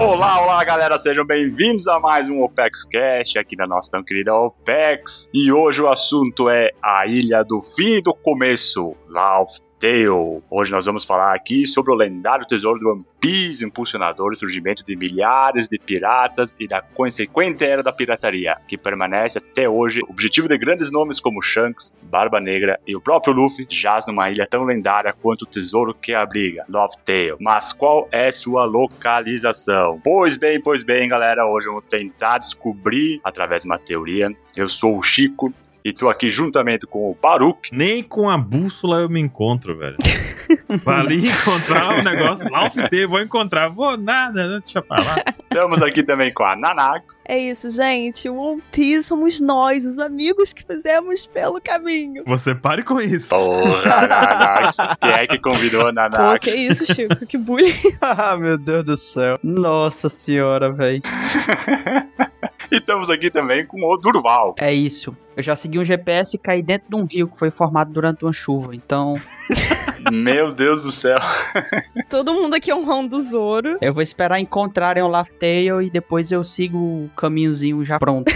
Olá, olá galera, sejam bem-vindos a mais um OPEX Cast aqui da nossa tão querida OPEX. E hoje o assunto é a Ilha do Fim e do Começo, Laugh Tale. Hoje nós vamos falar aqui sobre o lendário tesouro do One Piece, impulsionador do surgimento de milhares de piratas e da consequente era da pirataria, que permanece até hoje. O objetivo de grandes nomes como Shanks, Barba Negra e o próprio Luffy jaz numa ilha tão lendária quanto o tesouro que abriga, Love Tale. Mas qual é sua localização? Pois bem, pois bem, galera, hoje vamos tentar descobrir através de uma teoria. Eu sou o Chico e tô aqui juntamente com o Baruch. Nem com a bússola eu me encontro, velho. Pra ali encontrar o negócio, lá o vou encontrar, vou nada, deixa pra lá. Estamos aqui também com a Nanax. É isso, gente. O One Piece somos nós, os amigos que fizemos pelo caminho. Você pare com isso. Porra, Nanax. Quem é que convidou a Nanax? Pô, que isso, Chico? Que bullying. ah, meu Deus do céu. Nossa senhora, velho. e estamos aqui também com o Durval. É isso. Eu já segui um GPS e caí dentro de um rio que foi formado durante uma chuva, então. Meu Deus do céu. Todo mundo aqui é um rão do Zoro. Eu vou esperar encontrarem o Laugh-Tale e depois eu sigo o caminhozinho já pronto.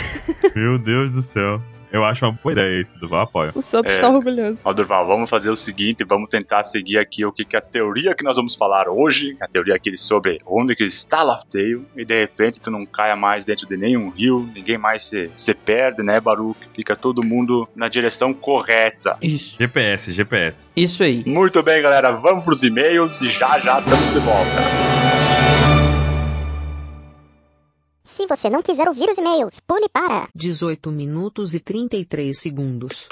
Meu Deus do céu. Eu acho uma boa ideia isso, Durval apoia. O Sop é. está orgulhoso. Ó, Durval, vamos fazer o seguinte, vamos tentar seguir aqui o que, que é a teoria que nós vamos falar hoje, a teoria aqui sobre onde que está Laughtale, e de repente tu não caia mais dentro de nenhum rio, ninguém mais se, se perde, né, Baruch? Fica todo mundo na direção correta. Isso. GPS, GPS. Isso aí. Muito bem, galera, vamos pros e-mails e já já estamos de volta. Se você não quiser ouvir os e-mails, pule para 18 minutos e 33 segundos.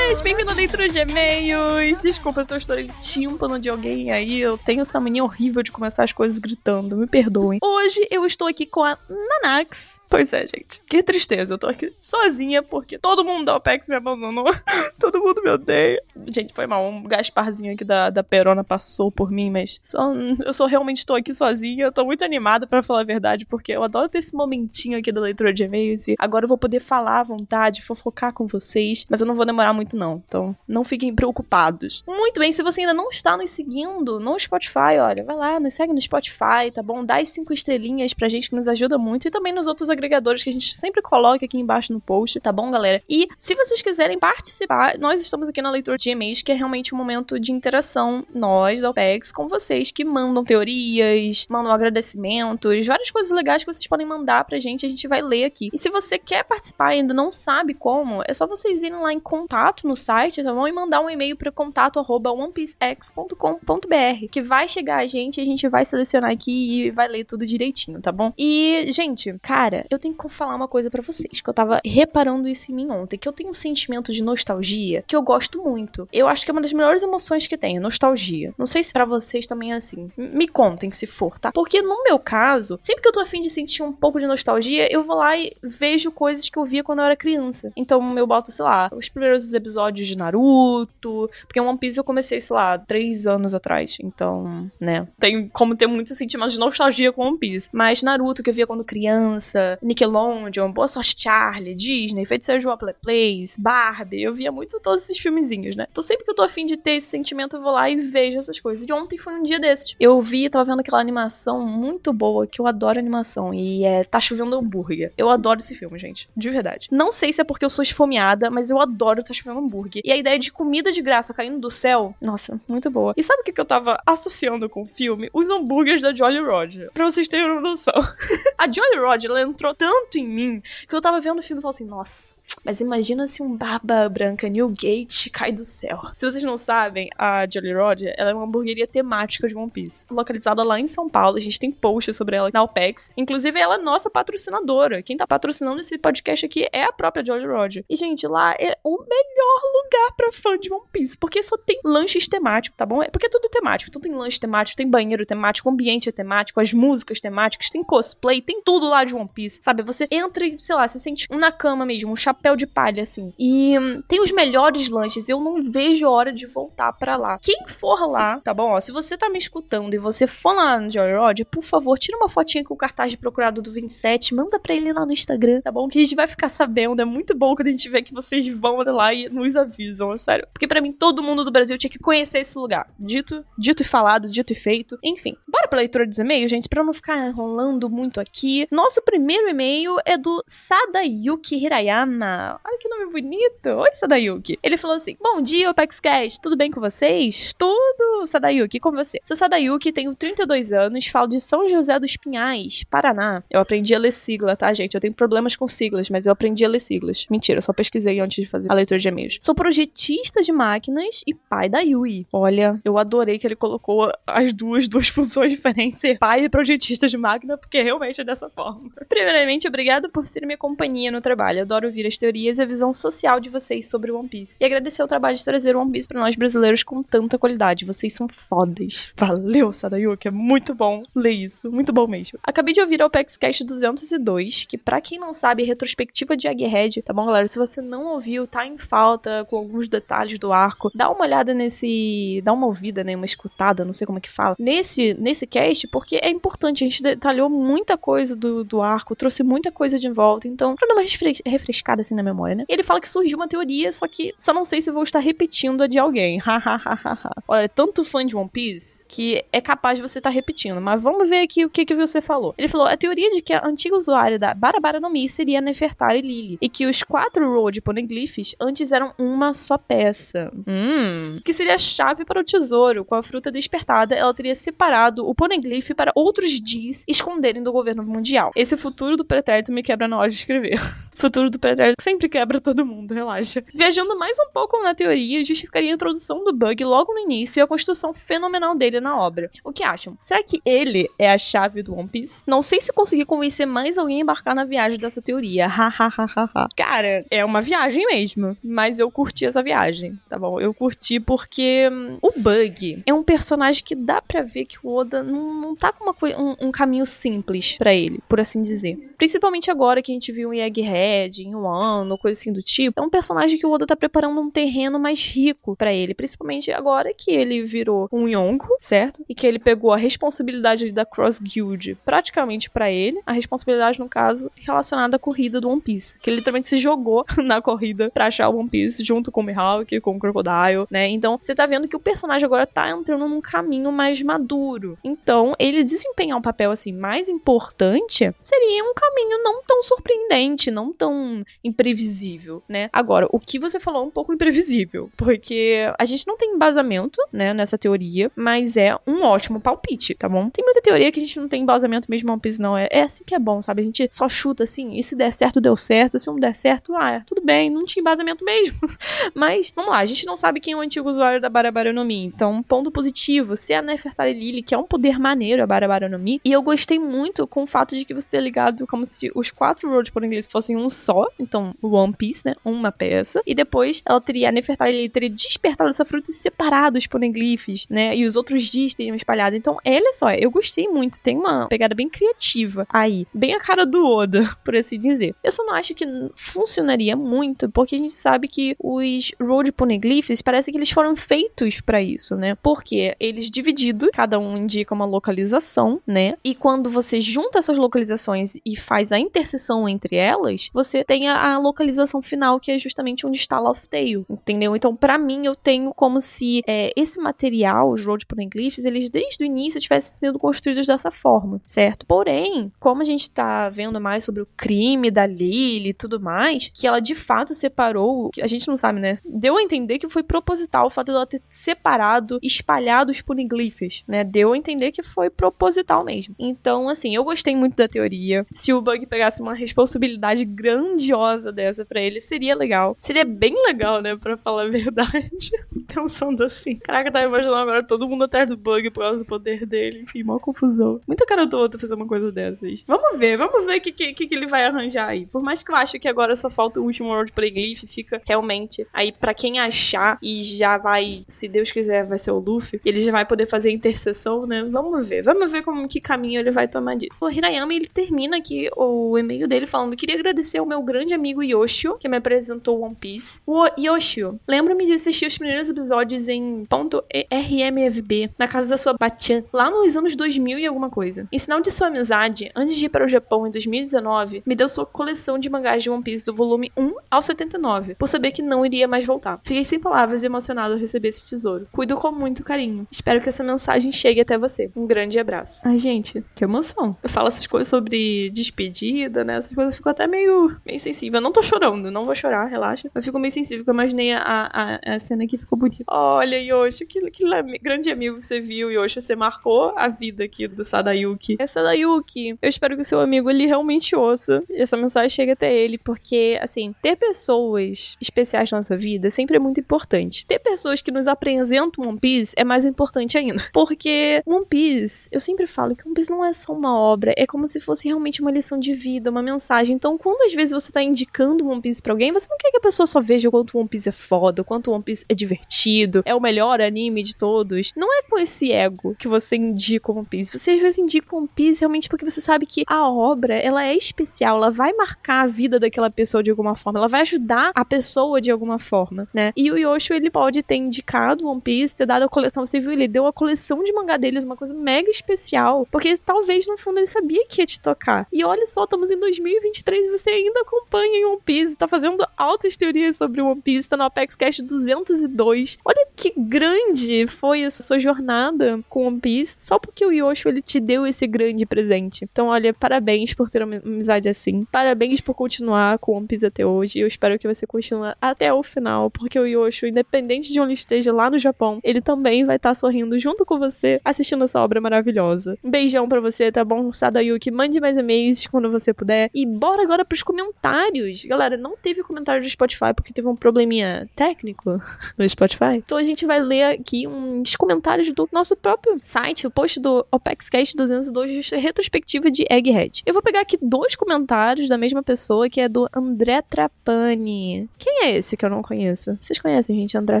Nakamas! Bem-vindo leitura de e-mails. Desculpa se eu estou em tímpano de alguém aí. Eu tenho essa mania horrível de começar as coisas gritando. Me perdoem. Hoje eu estou aqui com a Nanax. Pois é, gente. Que tristeza. Eu tô aqui sozinha porque todo mundo da OPEX me abandonou. todo mundo me odeia. Gente, foi mal. Um Gasparzinho aqui da, da Perona passou por mim, mas só, eu só realmente estou aqui sozinha. Eu tô muito animada para falar a verdade porque eu adoro ter esse momentinho aqui da leitura de e-mails e agora eu vou poder falar à vontade, fofocar com vocês mas eu não vou demorar muito não. Então, não fiquem preocupados. Muito bem, se você ainda não está nos seguindo no Spotify, olha, vai lá, nos segue no Spotify, tá bom? Dá as cinco estrelinhas pra gente que nos ajuda muito e também nos outros agregadores que a gente sempre coloca aqui embaixo no post, tá bom, galera? E se vocês quiserem participar, nós estamos aqui na leitura de e-mails, que é realmente um momento de interação, nós da OPEX, com vocês que mandam teorias, mandam agradecimentos, várias coisas legais que vocês podem mandar pra gente, a gente vai ler aqui. E se você quer participar e ainda não sabe como, é só vocês irem lá em contato no site, tá bom? E mandar um e-mail para contato arroba onepiecex.com.br, que vai chegar a gente, a gente vai selecionar aqui e vai ler tudo direitinho, tá bom? E, gente, cara, eu tenho que falar uma coisa para vocês, que eu tava reparando isso em mim ontem, que eu tenho um sentimento de nostalgia que eu gosto muito. Eu acho que é uma das melhores emoções que tem, nostalgia. Não sei se para vocês também é assim. Me contem se for, tá? Porque no meu caso, sempre que eu tô afim de sentir um pouco de nostalgia, eu vou lá e vejo coisas que eu via quando eu era criança. Então eu boto, sei lá, os primeiros episódios de Naruto. Porque One Piece eu comecei, sei lá, três anos atrás. Então, né. Tem como ter muitos sentimentos de nostalgia com One Piece. Mas Naruto, que eu via quando criança, Nickelodeon, Boa Sorte Charlie, Disney, Feiticeiro de Play Place, Barbie. Eu via muito todos esses filmezinhos, né? Então sempre que eu tô afim de ter esse sentimento, eu vou lá e vejo essas coisas. E ontem foi um dia desses. Eu vi, tava vendo aquela animação muito boa, que eu adoro animação. E é Tá Chovendo Hambúrguer. Eu adoro esse filme, gente. De verdade. Não sei se é porque eu sou esfomeada, mas eu adoro Tá Chovendo Hambúrguer. E a ideia de comida de graça caindo do céu, nossa, muito boa. E sabe o que, que eu tava associando com o filme? Os hambúrgueres da Jolly Roger. Pra vocês terem uma noção. a Jolly Roger, ela entrou tanto em mim que eu tava vendo o filme e falei assim, nossa, mas imagina se um barba branca Newgate cai do céu. Se vocês não sabem, a Jolly Roger, ela é uma hamburgueria temática de One Piece. Localizada lá em São Paulo. A gente tem post sobre ela na OPEX. Inclusive, ela é nossa patrocinadora. Quem tá patrocinando esse podcast aqui é a própria Jolly Roger. E, gente, lá é o melhor lugar pra fã de One Piece. Porque só tem lanches temáticos, tá bom? É porque é tudo temático. Então tem lanche temático, tem banheiro temático, ambiente é temático, as músicas temáticas, tem cosplay, tem tudo lá de One Piece. Sabe? Você entra e, sei lá, você sente na cama mesmo, um chapéu chapéu de palha, assim. E hum, tem os melhores lanches. Eu não vejo a hora de voltar pra lá. Quem for lá, tá bom? Ó, se você tá me escutando e você for lá no Joyrod, por favor, tira uma fotinha com o cartaz de procurado do 27, manda pra ele lá no Instagram, tá bom? Que a gente vai ficar sabendo. É muito bom quando a gente vê que vocês vão lá e nos avisam, é sério. Porque pra mim, todo mundo do Brasil tinha que conhecer esse lugar. Dito, dito e falado, dito e feito. Enfim, bora pra leitura dos e-mails, gente, pra não ficar enrolando muito aqui. Nosso primeiro e-mail é do Sadayuki Hirayama. Olha que nome bonito. Oi, Sadayuki. Ele falou assim: Bom dia, OpexCast. Tudo bem com vocês? Tudo, Sadayuki, com você. Sou Sadayuki, tenho 32 anos, falo de São José dos Pinhais, Paraná. Eu aprendi a ler sigla, tá, gente? Eu tenho problemas com siglas, mas eu aprendi a ler siglas. Mentira, eu só pesquisei antes de fazer a leitura de e-mails. Sou projetista de máquinas e pai da Yui. Olha, eu adorei que ele colocou as duas, duas funções diferentes, ser pai e projetista de máquina, porque realmente é dessa forma. Primeiramente, obrigado por ser minha companhia no trabalho. Adoro ouvir as teorias e a visão social de vocês sobre One Piece. E agradecer o trabalho de trazer One Piece pra nós brasileiros com tanta qualidade. Vocês são fodas. Valeu, Sadayuki. É muito bom ler isso. Muito bom mesmo. Acabei de ouvir o Apex Cast 202, que pra quem não sabe, é retrospectiva de Egghead, tá bom, galera? Se você não ouviu, tá em falta com alguns detalhes do arco, dá uma olhada nesse... dá uma ouvida, né? Uma escutada, não sei como é que fala. Nesse, nesse cast, porque é importante. A gente detalhou muita coisa do, do arco, trouxe muita coisa de volta. Então, pra dar uma refres refrescada assim na memória, né? Ele fala que surgiu uma teoria, só que só não sei se vou estar repetindo a de alguém. Olha, é tanto fã de One Piece que é capaz de você estar repetindo. Mas vamos ver aqui o que, que você falou. Ele falou: a teoria de que a antiga usuária da Barabara no Mi seria Nefertari Lily. E que os quatro Road Poneglyphs antes eram uma só peça. Hum. Que seria a chave para o tesouro. Com a fruta despertada, ela teria separado o Poneglyph para outros Ds esconderem do governo mundial. Esse futuro do pretérito me quebra na hora de escrever. futuro do pretérito sempre quebra todo mundo, relaxa. Viajando mais um pouco na teoria, justificaria a introdução do bug logo no início e a construção fenomenal dele na obra. O que acham? Será que ele é a chave do One Piece? Não sei se consegui convencer mais alguém a embarcar na viagem dessa teoria. Hahaha. Cara, é uma viagem mesmo. Mas eu curti essa viagem, tá bom? Eu curti porque hum, o Bug é um personagem que dá pra ver que o Oda não, não tá com uma, um, um caminho simples para ele, por assim dizer. Principalmente agora que a gente viu em Egghead, em Wano, coisa assim do tipo. É um personagem que o Oda tá preparando um terreno mais rico para ele. Principalmente agora que ele virou um Yonko, certo? E que ele pegou a responsabilidade da Cross Guild praticamente para ele. A responsabilidade, no caso, relacionada à corrida do One Piece. Que ele literalmente se jogou na corrida pra achar o One Piece junto com o Mihawk, com o Crocodile, né? Então, você tá vendo que o personagem agora tá entrando num caminho mais maduro. Então, ele desempenhar um papel assim mais importante seria um caminho não tão surpreendente, não tão imprevisível, né? Agora, o que você falou é um pouco imprevisível, porque a gente não tem embasamento, né, nessa teoria, mas é um ótimo palpite, tá bom? Tem muita teoria que a gente não tem embasamento mesmo One Piece, não. É, é assim que é bom, sabe? A gente só chuta assim, e se der certo, deu certo, se não der certo, ah, é, tudo bem, não tinha embasamento mesmo. mas, vamos lá, a gente não sabe quem é o antigo usuário da Barabara no Mi, então, ponto positivo, se a Nefertari Lily, que é um poder maneiro, a Barabara no Mi, e eu gostei muito com o fato de que você ter ligado como se os quatro Road por inglês fossem um só, então One Piece, né? Uma peça. E depois ela teria, a Nefertari teria despertado essa fruta e separado os poneglyphs, né? E os outros dias teriam espalhado. Então, olha só, eu gostei muito. Tem uma pegada bem criativa aí. Bem a cara do Oda, por assim dizer. Eu só não acho que funcionaria muito, porque a gente sabe que os Road Poneglyphs parece que eles foram feitos para isso, né? Porque eles divididos, cada um indica uma localização, né? E quando você junta essas localizações e faz a interseção entre elas, você tem a localização final, que é justamente onde está Tale, entendeu? Então, para mim, eu tenho como se é, esse material, os Road Poneglyphs, eles desde o início tivessem sido construídos dessa forma, certo? Porém, como a gente tá vendo mais sobre o crime da Lily e tudo mais, que ela de fato separou, a gente não sabe, né? Deu a entender que foi proposital o fato dela ter separado, espalhado os poneglyphs, né? Deu a entender que foi proposital mesmo. Então, assim, eu gostei muito da teoria. Se o Bug pegasse uma responsabilidade grandiosa dessa para ele, seria legal. Seria bem legal, né, para falar a verdade. Pensando assim. Caraca, tá imaginando agora todo mundo atrás do Bug por causa do poder dele. Enfim, mó confusão. Muita cara do outro fazer uma coisa dessas. Vamos ver, vamos ver o que, que, que ele vai arranjar aí. Por mais que eu acho que agora só falta o último World Playglyph, fica realmente aí para quem achar e já vai, se Deus quiser, vai ser o Luffy, ele já vai poder fazer a intercessão, né? Vamos ver, vamos ver como que caminho ele vai tomar disso. O Hirayama, ele termina aqui o e-mail dele falando: queria agradecer agradecer ao meu grande amigo Yoshio, que me apresentou One Piece. O Yoshio, lembra-me de assistir os primeiros episódios em ponto .rmfb, na casa da sua Bachan, lá nos anos 2000 e alguma coisa. Em sinal de sua amizade, antes de ir para o Japão em 2019, me deu sua coleção de mangás de One Piece do volume 1 ao 79, por saber que não iria mais voltar. Fiquei sem palavras e emocionado ao receber esse tesouro. Cuido com muito carinho. Espero que essa mensagem chegue até você. Um grande abraço. Ai, gente, que emoção. Eu falo essas coisas sobre despedida, né? Essas coisas eu fico até meio, meio sensível. Eu não tô chorando, não vou chorar, relaxa. Eu fico meio sensível, porque eu imaginei a, a, a cena que ficou bonita. Olha, Yoshi, que, que grande amigo que você viu, Yoshi. Você marcou a vida aqui do Sadayuki. É Sadayuki. Eu espero que o seu amigo ele realmente ouça essa mensagem chegue até ele, porque, assim, ter pessoas especiais na nossa vida sempre é muito importante. Ter pessoas que nos apresentam One Piece é mais importante ainda. Porque One Piece, eu sempre falo que One Piece não é só uma obra, é como se fosse realmente uma lição de vida, uma mensagem. Então, quando às vezes você tá indicando One Piece pra alguém, você não quer que a pessoa só veja o quanto One Piece é foda, o quanto One Piece é divertido, é o melhor anime de todos. Não é com esse ego que você indica One Piece. Você às vezes indica One Piece realmente porque você sabe que a obra, ela é especial, ela vai marcar a vida daquela pessoa de alguma forma, ela vai ajudar a pessoa de alguma forma, né? E o Yosho, ele pode ter indicado One Piece, ter dado a coleção, viu, ele deu a coleção de mangá deles, uma coisa mega especial, porque talvez no fundo ele sabia que ia te tocar. E olha só, estamos em 2023 e você ainda acompanha One Piece, tá fazendo altas teorias sobre One Piece, tá no Apex Cash 202. Olha que grande foi essa sua jornada com One Piece, só porque o Yosho ele te deu esse grande presente. Então, olha, parabéns por ter uma amizade assim. Parabéns por continuar com One Piece até hoje. Eu espero que você continue até o final, porque o Yosho, independente de onde esteja lá no Japão, ele também vai estar tá sorrindo junto com você, assistindo essa obra maravilhosa. Um beijão para você, tá bom? Sadayuki, mande mais e-mails quando você puder. E bora agora pros comentários. Galera, não teve comentário do Spotify porque teve um probleminha técnico no Spotify. Então a gente vai ler aqui uns comentários do nosso próprio site, o post do OpexCast 202 de retrospectiva de Egghead. Eu vou pegar aqui dois comentários da mesma pessoa, que é do André Trapani. Quem é esse que eu não conheço? Vocês conhecem, gente, André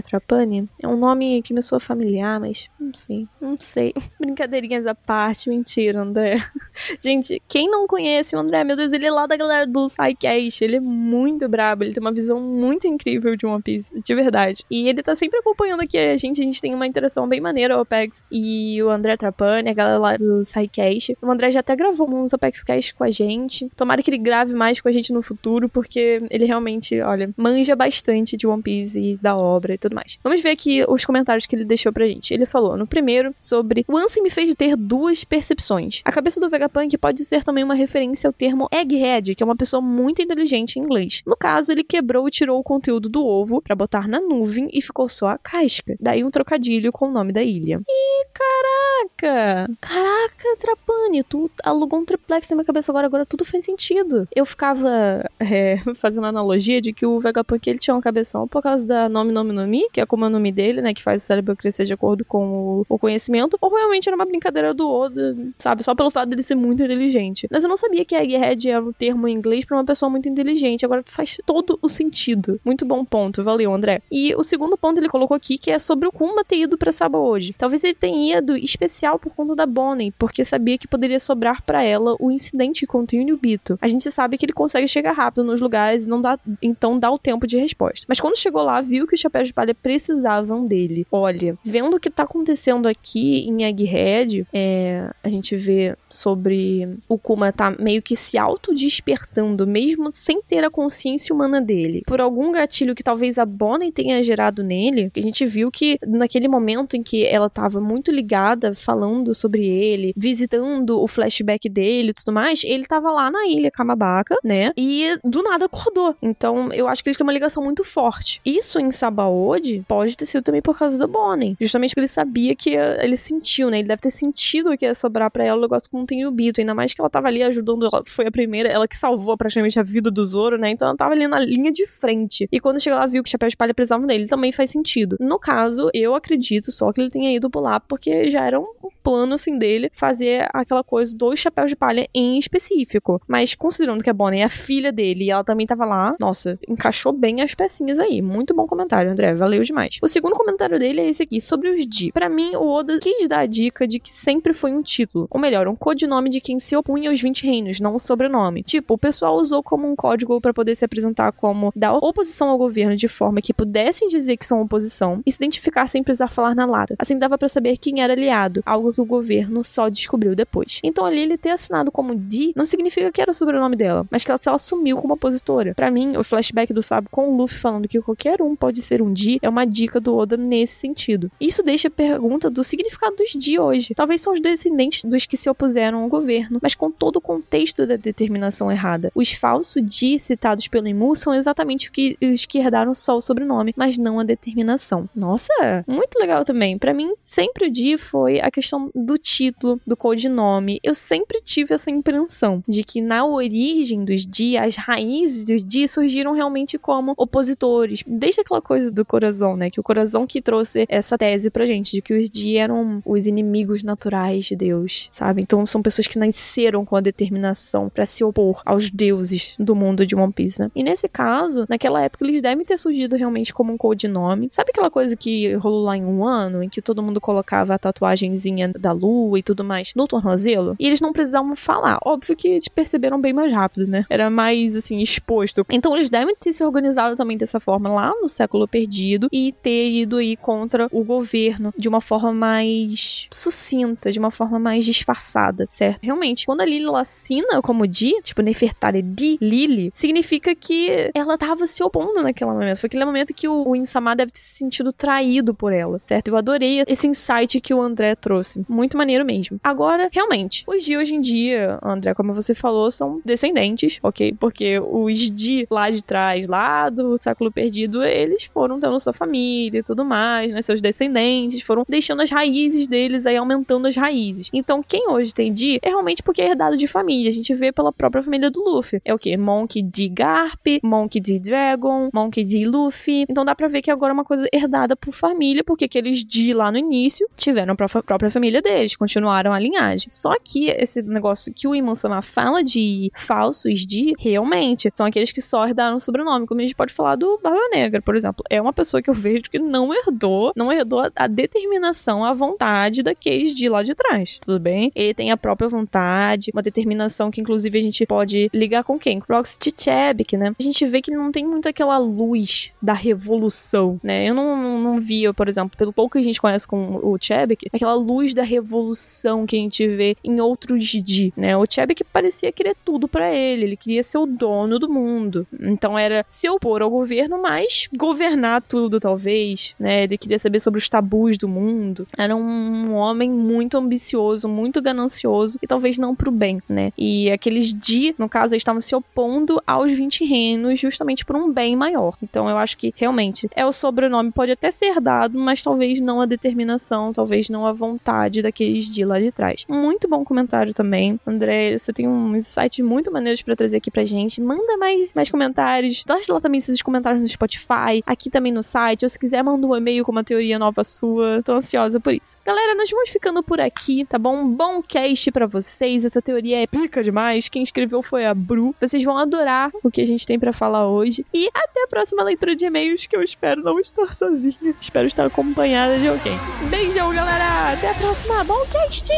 Trapani? É um nome que me soa familiar, mas não sei, não sei. Brincadeirinhas à parte, mentira, André. gente, quem não conhece o André, meu Deus, ele é lá da galera do SciCast, ele é muito brabo, ele tem uma visão muito incrível de One Piece, de verdade. E ele tá sempre acompanhando aqui a gente, a gente tem uma interação bem maneira, o Opex e o André Trapani, a galera lá do SciCast. O André já até gravou uns Opex Cast com a gente. Tomara que ele grave mais com a gente no futuro, porque ele realmente, olha, manja bastante de One Piece e da obra e tudo mais. Vamos ver aqui os comentários que ele deixou pra gente. Ele falou, no primeiro, sobre o Ansem me fez ter duas percepções. A cabeça do Vegapunk pode ser também uma referência ao termo egghead, que é uma pessoa muito inteligente em inglês. No caso, ele quebrou e tirou o conteúdo do ovo para botar na nuvem e ficou só a casca. Daí um trocadilho com o nome da ilha. Ih, caraca! Caraca, Trapani, tu alugou um triplex na minha cabeça agora, agora tudo faz sentido. Eu ficava é, fazendo analogia de que o Vegapunk ele tinha um cabeção por causa da nome, nome, nome, que é como é o nome dele, né, que faz o cérebro crescer de acordo com o, o conhecimento, ou realmente era uma brincadeira do Oda, sabe, só pelo fato dele ser muito inteligente. Mas eu não sabia que Egghead era um termo em inglês para uma pessoa muito inteligente, agora faz todo o sentido. Muito bom ponto, valeu, André. E o segundo ponto ele colocou aqui que é sobre o Kuma ter ido pra Saba hoje. Talvez ele tenha ido especial por conta da Bonnie, porque sabia que poderia sobrar para ela o incidente com o Bito. A gente sabe que ele consegue chegar rápido nos lugares e não dá, então dá o tempo de resposta. Mas quando chegou lá, viu que os chapéus de palha precisavam dele. Olha, vendo o que tá acontecendo aqui em Egghead, é, a gente vê sobre o Kuma tá meio que se auto-despertando, mesmo sem ter a consciência humana dele. Por algum gatilho que talvez a Bonnie tenha gerado nele, que a gente viu que naquele momento em que ela tava muito ligada, falando sobre ele, visitando o flashback dele e tudo mais, ele tava lá na ilha Kamabaka, né? E do nada acordou. Então eu acho que eles têm uma ligação muito forte. Isso em Sabaody pode ter sido também por causa da Bonnie. Justamente porque ele sabia que ele sentiu, né? Ele deve ter sentido que ia sobrar para ela o negócio com o Tenryubito. Ainda mais que ela tava ali ajudando, ela foi a primeira, ela que salvou praticamente a vida do Zoro, né? Então ela tava ali na linha de frente. E quando chegou lá, viu que Chapéu de Palha precisavam dele. Também faz sentido. No caso, eu acredito só que ele tenha ido pular porque já era um plano, assim, dele fazer aquela coisa dos Chapéus de Palha em específico. Mas considerando que a Bonnie é a filha dele e ela também tava lá, nossa, encaixou bem as pecinhas aí. Muito bom comentário, André. Valeu demais. O segundo comentário dele é esse aqui, sobre os Di. Para mim, o Oda quis dar a dica de que sempre foi um título. Ou melhor, um codinome de quem se opunha aos 20 reinos, não um sobrenome. Tipo, o pessoal usou como um código para poder se apresentar como da oposição ao governo de forma que pudessem dizer que são oposição e se identificar sem precisar falar na lata. Assim dava para saber quem era aliado, algo que o governo só descobriu depois. Então ali ele ter assinado como Dee não significa que era o sobrenome dela, mas que ela, ela assumiu como opositora. Para mim, o flashback do Sabo com o Luffy falando que qualquer um pode ser um Dee é uma dica do Oda nesse sentido. Isso deixa a pergunta do significado dos Dee hoje. Talvez são os descendentes dos que se opuseram ao governo, mas com todo o contexto da determinação errada. Os falsos Dee citados pelo Imu são exatamente o que, os que herdaram só o sobrenome, mas não a determinação. Nossa, muito legal também. Para mim, sempre o Dee foi a questão do título, do codinome. Eu sempre tive essa impressão de que na origem dos Dee, as raízes dos Dee surgiram realmente como opositores. Desde aquela coisa do coração, né? Que o coração que trouxe essa tese pra gente, de que os Dee eram os inimigos naturais de Deus, sabe? Então são pessoas que nasceram com a determinação para se opor aos deuses do mundo de One Piece. Né? E nesse caso, naquela época, eles devem ter surgido realmente como um codinome. Sabe aquela coisa que rolou lá em um ano, em que todo mundo colocava a tatuagenzinha da lua e tudo mais no tornozelo? E eles não precisavam falar. Óbvio que eles perceberam bem mais rápido, né? Era mais, assim, exposto. Então eles devem ter se organizado também dessa forma lá no século perdido e ter ido aí contra o governo de uma forma mais sucinta, de uma forma mais disfarçada, certo? Realmente, quando a Lily assina como Di, tipo Nefertari Di Lily, significa que ela tava se opondo naquele momento. Foi aquele momento que o, o Insama deve ter se sentido traído por ela, certo? Eu adorei esse insight que o André trouxe. Muito maneiro mesmo. Agora, realmente, os Di hoje em dia, André, como você falou, são descendentes, ok? Porque os Di lá de trás, lá do século perdido, eles foram tendo sua família e tudo mais, né? Seus descendentes foram deixando as raízes deles aí, aumentando as raízes. Então, quem hoje tem Di é realmente porque é herdado de família. A gente vê pela própria família do Luffy. É o que? Monk de Garp, Monk de Dragon, Monk de Luffy. Então dá pra ver que agora é uma coisa herdada por família, porque aqueles Di lá no início tiveram a pró- própria família deles, continuaram a linhagem. Só que esse negócio que o Iman-sama fala de falsos Di, realmente, são aqueles que só herdaram o sobrenome, como a gente pode falar do Barba Negra, por exemplo. É uma pessoa que eu vejo que não herdou, não herdou a, a determinação, a vontade daqueles de lá de trás, tudo bem? Ele tem a própria vontade, uma determinação que inclusive a gente pode ligar com quem? Com Roxy Chebik, né? A gente vê que não tem muito aquela luz da revolução, né? Eu não, não, não via, por exemplo, pelo pouco que a gente conhece com o Chebik, aquela luz da revolução que a gente vê em outros Di, né? O Chebik parecia querer tudo pra ele, ele queria ser o dono do mundo. Então era se opor ao governo, mas governar tudo, talvez, né? Ele queria saber sobre os tabus do mundo. Era um homem muito ambicioso, muito ganancioso e talvez não pro bem, né? E aqueles Di, no caso, eles estavam se opondo aos 20 reinos justamente por um bem maior. Então eu acho que realmente é o sobrenome, pode até ser dado, mas talvez não a determinação, talvez não a vontade daqueles Di lá de trás. Muito bom comentário também. André, você tem um insight muito maneiros pra trazer aqui pra gente. Manda mais, mais comentários. Deixa lá também esses comentários no Spotify, aqui também no site. Ou se quiser, manda um e-mail com uma teoria nova sua. Tô ansiosa por isso. Galera, nós vamos ficando por aqui, tá bom? Um bom cast pra vocês. Essa teoria é pica demais. Quem escreveu foi a Bru. Vocês vão adorar o que a gente tem pra falar hoje. E até a próxima leitura de e-mails, que eu espero não estar sozinha. Espero estar acompanhada de alguém. Beijão, galera! Até a próxima. Bom cast!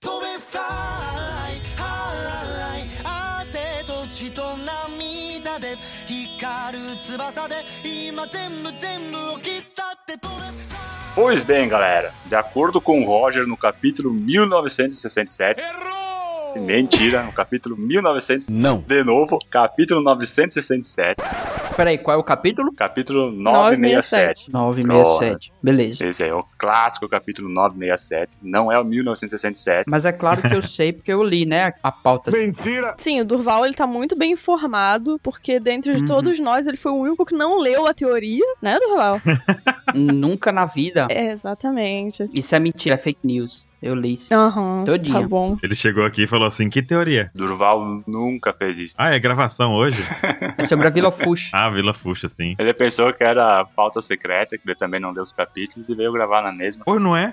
飛べ Pois bem, galera, de acordo com o Roger no capítulo 1967. Mentira, no capítulo 1900. Não. De novo, capítulo 967, Peraí, qual é o capítulo? capítulo 967. 967. Beleza. Esse aí é o clássico capítulo 967. Não é o 1967. Mas é claro que eu sei porque eu li, né, a pauta. Sim, o Durval ele tá muito bem informado, porque dentre de todos nós ele foi o único que não leu a teoria, né, Durval? Nunca na vida. é, exatamente. Isso é mentira, é fake news. Eu li isso. Aham, Todinha. tá bom. Ele chegou aqui e falou assim: que teoria? Durval nunca fez isso. Ah, é gravação hoje? É sobre a Vila Fuxa. ah, Vila Fuxa, sim. Ele pensou que era pauta secreta, que ele também não deu os capítulos e veio gravar na mesma. Pois não é?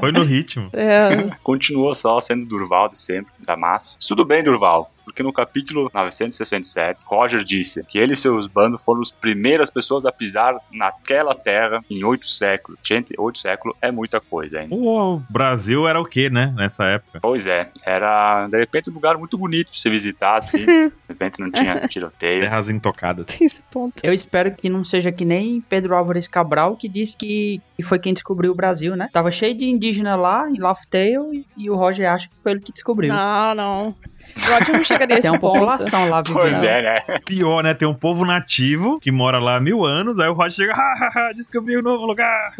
Foi no ritmo. É, Continuou só sendo Durval de sempre, da massa. Mas Tudo bem, Durval. Porque no capítulo 967, Roger disse que ele e seus bandos foram as primeiras pessoas a pisar naquela terra em oito séculos. Gente, oito séculos é muita coisa ainda. O Brasil era o quê, né? Nessa época. Pois é, era de repente um lugar muito bonito pra você visitar, assim. De repente não tinha tiroteio. Terras intocadas. Esse ponto. Eu espero que não seja que nem Pedro Álvares Cabral, que disse que que foi quem descobriu o Brasil, né? Tava cheio de indígena lá, em Laughdale, e, e o Roger acha que foi ele que descobriu. Não, não. Não chega nesse Tem uma ponto. população lá vivendo. Pois é, né? Pior, né? Tem um povo nativo que mora lá há mil anos, aí o Roger chega, hahaha, descobri um novo lugar.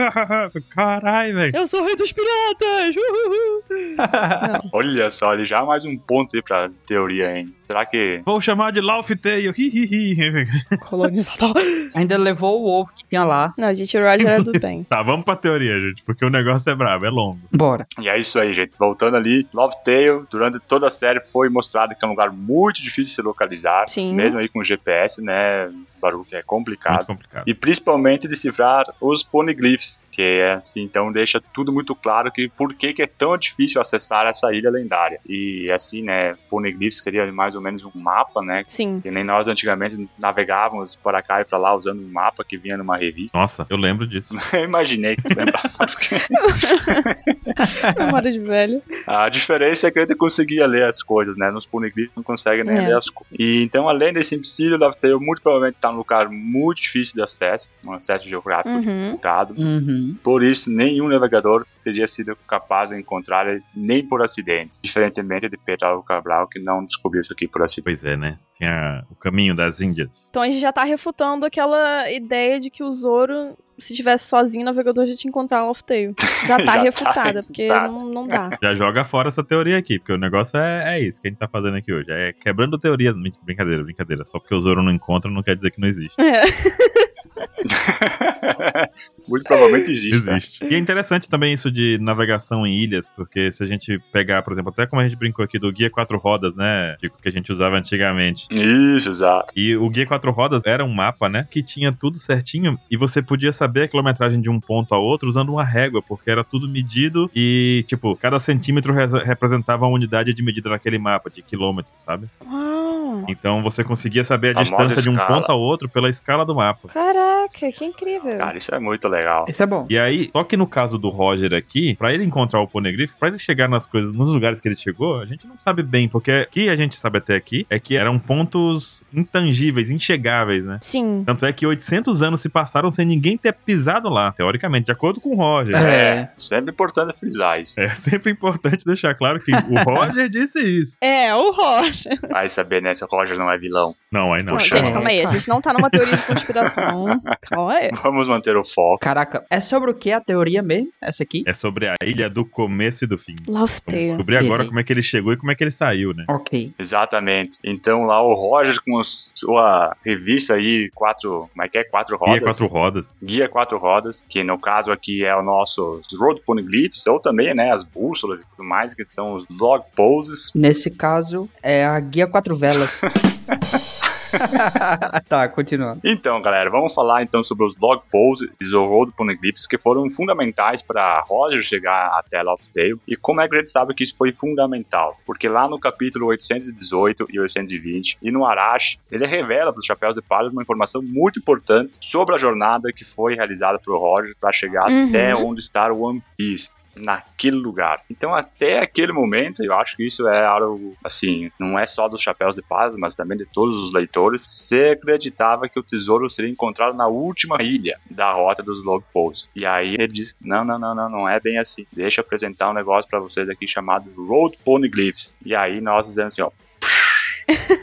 Caralho, velho. Eu sou o rei dos piratas! Uhul. Olha só, ele já mais um ponto aí pra teoria, hein? Será que. Vou chamar de Laughtale. hihihi. Colonizador. Ainda levou o ovo que tinha lá. Não, gente, o Roger é do bem. tá, vamos pra teoria, gente, porque o negócio é brabo, é longo. Bora. E é isso aí, gente. Voltando ali, Love Tale, durante toda a série foi mostrado que é um lugar muito difícil de se localizar. Sim. Mesmo aí com GPS, né? Baruch é Muito complicado. complicado. E principalmente decifrar os poneglyphs, que é assim, então deixa tudo muito claro que por que, que é tão difícil acessar essa ilha lendária. E assim, né, poneglyphs seria mais ou menos um mapa, né? Sim. Que nem nós antigamente navegávamos para cá e para lá usando um mapa que vinha numa revista. Nossa, eu lembro disso. Eu imaginei que lembrava. porque Memória de velho. A diferença é que ele conseguia ler as coisas, né? Nos poneglyphs não consegue nem É. ler as coisas. E então, além desse empecilho, Love Tale muito provavelmente está num lugar muito difícil de acesso, um acesso geográfico Uhum. complicado. Uhum. Por isso, nenhum navegador teria sido capaz de encontrar ele nem por acidente. Diferentemente de Pedro Cabral, que não descobriu isso aqui por acidente. Pois é, né? Tinha o caminho das Índias. Então a gente já tá refutando aquela ideia de que o Zoro, se tivesse sozinho, o navegador já tinha encontrado Off Tail. Já tá Já tá refutada, porque refutada. não, não dá. Já joga fora essa teoria aqui, porque o negócio é, é isso que a gente tá fazendo aqui hoje. É quebrando teorias. Brincadeira, brincadeira. Só porque o Zoro não encontra não quer dizer que não existe. É. muito provavelmente existe. né? Existe. E é interessante também isso de navegação em ilhas, porque se a gente pegar, por exemplo, até como a gente brincou aqui do guia quatro rodas, né? Tipo, que a gente usava antigamente. Isso, exato. E o guia quatro rodas era um mapa, né? Que tinha tudo certinho e você podia saber a quilometragem de um ponto a outro usando uma régua, porque era tudo medido e, tipo, cada centímetro re- representava uma unidade de medida naquele mapa, de quilômetros, sabe? Uau. Então você conseguia saber a Famosa distância de um escala. ponto a outro pela escala do mapa. Caraca, que incrível. Cara, isso é muito legal. Isso é bom. E aí, só que no caso do Roger aqui, pra ele encontrar o Poneglyph, pra ele chegar nas coisas, nos lugares que ele chegou, a gente não sabe bem, porque o que a gente sabe até aqui é que eram pontos intangíveis, inchegáveis, né? Sim. Tanto é que 800 anos se passaram sem ninguém ter pisado lá, teoricamente, de acordo com o Roger. É. Sempre importante frisar isso. É sempre importante deixar claro que o Roger disse isso. É, o Roger. Vai saber, né? Se o Roger não é vilão. Não, aí não. Não, gente, calma aí. A gente não tá numa teoria de conspiração. Calma aí. Vamos manter o foco. Caraca, é sobre o que a teoria mesmo? Essa aqui? É sobre a ilha do começo e do fim. Love Vamos Tale. descobrir agora como é que ele chegou e como é que ele saiu, né? Ok. Exatamente. Então lá o Roger com a sua revista aí, quatro. Como é que é? Quatro rodas. Guia quatro rodas. Guia quatro rodas, que no caso aqui é o nosso Road Poneglyphs, ou também, né, as bússolas e tudo mais, que são os log poses. Nesse caso, é a guia quatro velas. tá, continuando. Então, galera, vamos falar então sobre os log poses e os Road Poneglyphs que foram fundamentais para Roger chegar até Loftdale. E como é que a gente sabe que isso foi fundamental? Porque lá no capítulo 818 e 820 e no Arashi, ele revela para os Chapéus de Palha uma informação muito importante sobre a jornada que foi realizada por Roger para chegar Uhum. até onde está o One Piece. Naquele lugar. Então, até aquele momento, eu acho que isso é algo assim, não é só dos chapéus de palha, mas também de todos os leitores. Se acreditava que o tesouro seria encontrado na última ilha da rota dos log posts. E aí ele diz: não, não, não, não, não é bem assim. Deixa eu apresentar um negócio pra vocês aqui chamado Road Poneglyphs. E aí nós fizemos assim, ó.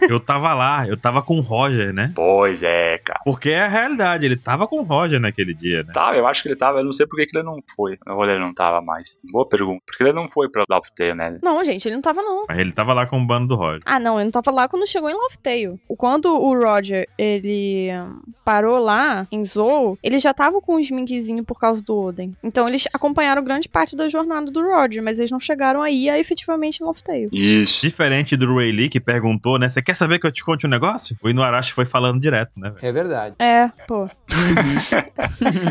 Eu tava lá, eu tava com o Roger, né? Pois é, cara. Porque é a realidade, ele tava com o Roger naquele dia, né? Tá, eu acho que ele tava, eu não sei por que ele não foi. Ou ele não tava mais. Boa pergunta. Porque ele não foi pra Love Tale, né? Não, gente, ele não tava, não. Mas ele tava lá com o bando do Roger. Ah, não, ele não tava lá quando chegou em Love Tale. O- Quando o Roger, ele hum, parou lá em Zou, ele já tava com os minkzinhos por causa do Oden. Então eles acompanharam grande parte da jornada do Roger, mas eles não chegaram aí a efetivamente em Love Tale. Isso. Diferente do Ray Lee, que perguntou falou, né? Você quer saber que eu te conte um negócio? O Inuarashi foi falando direto, né? velho? É verdade. É, pô.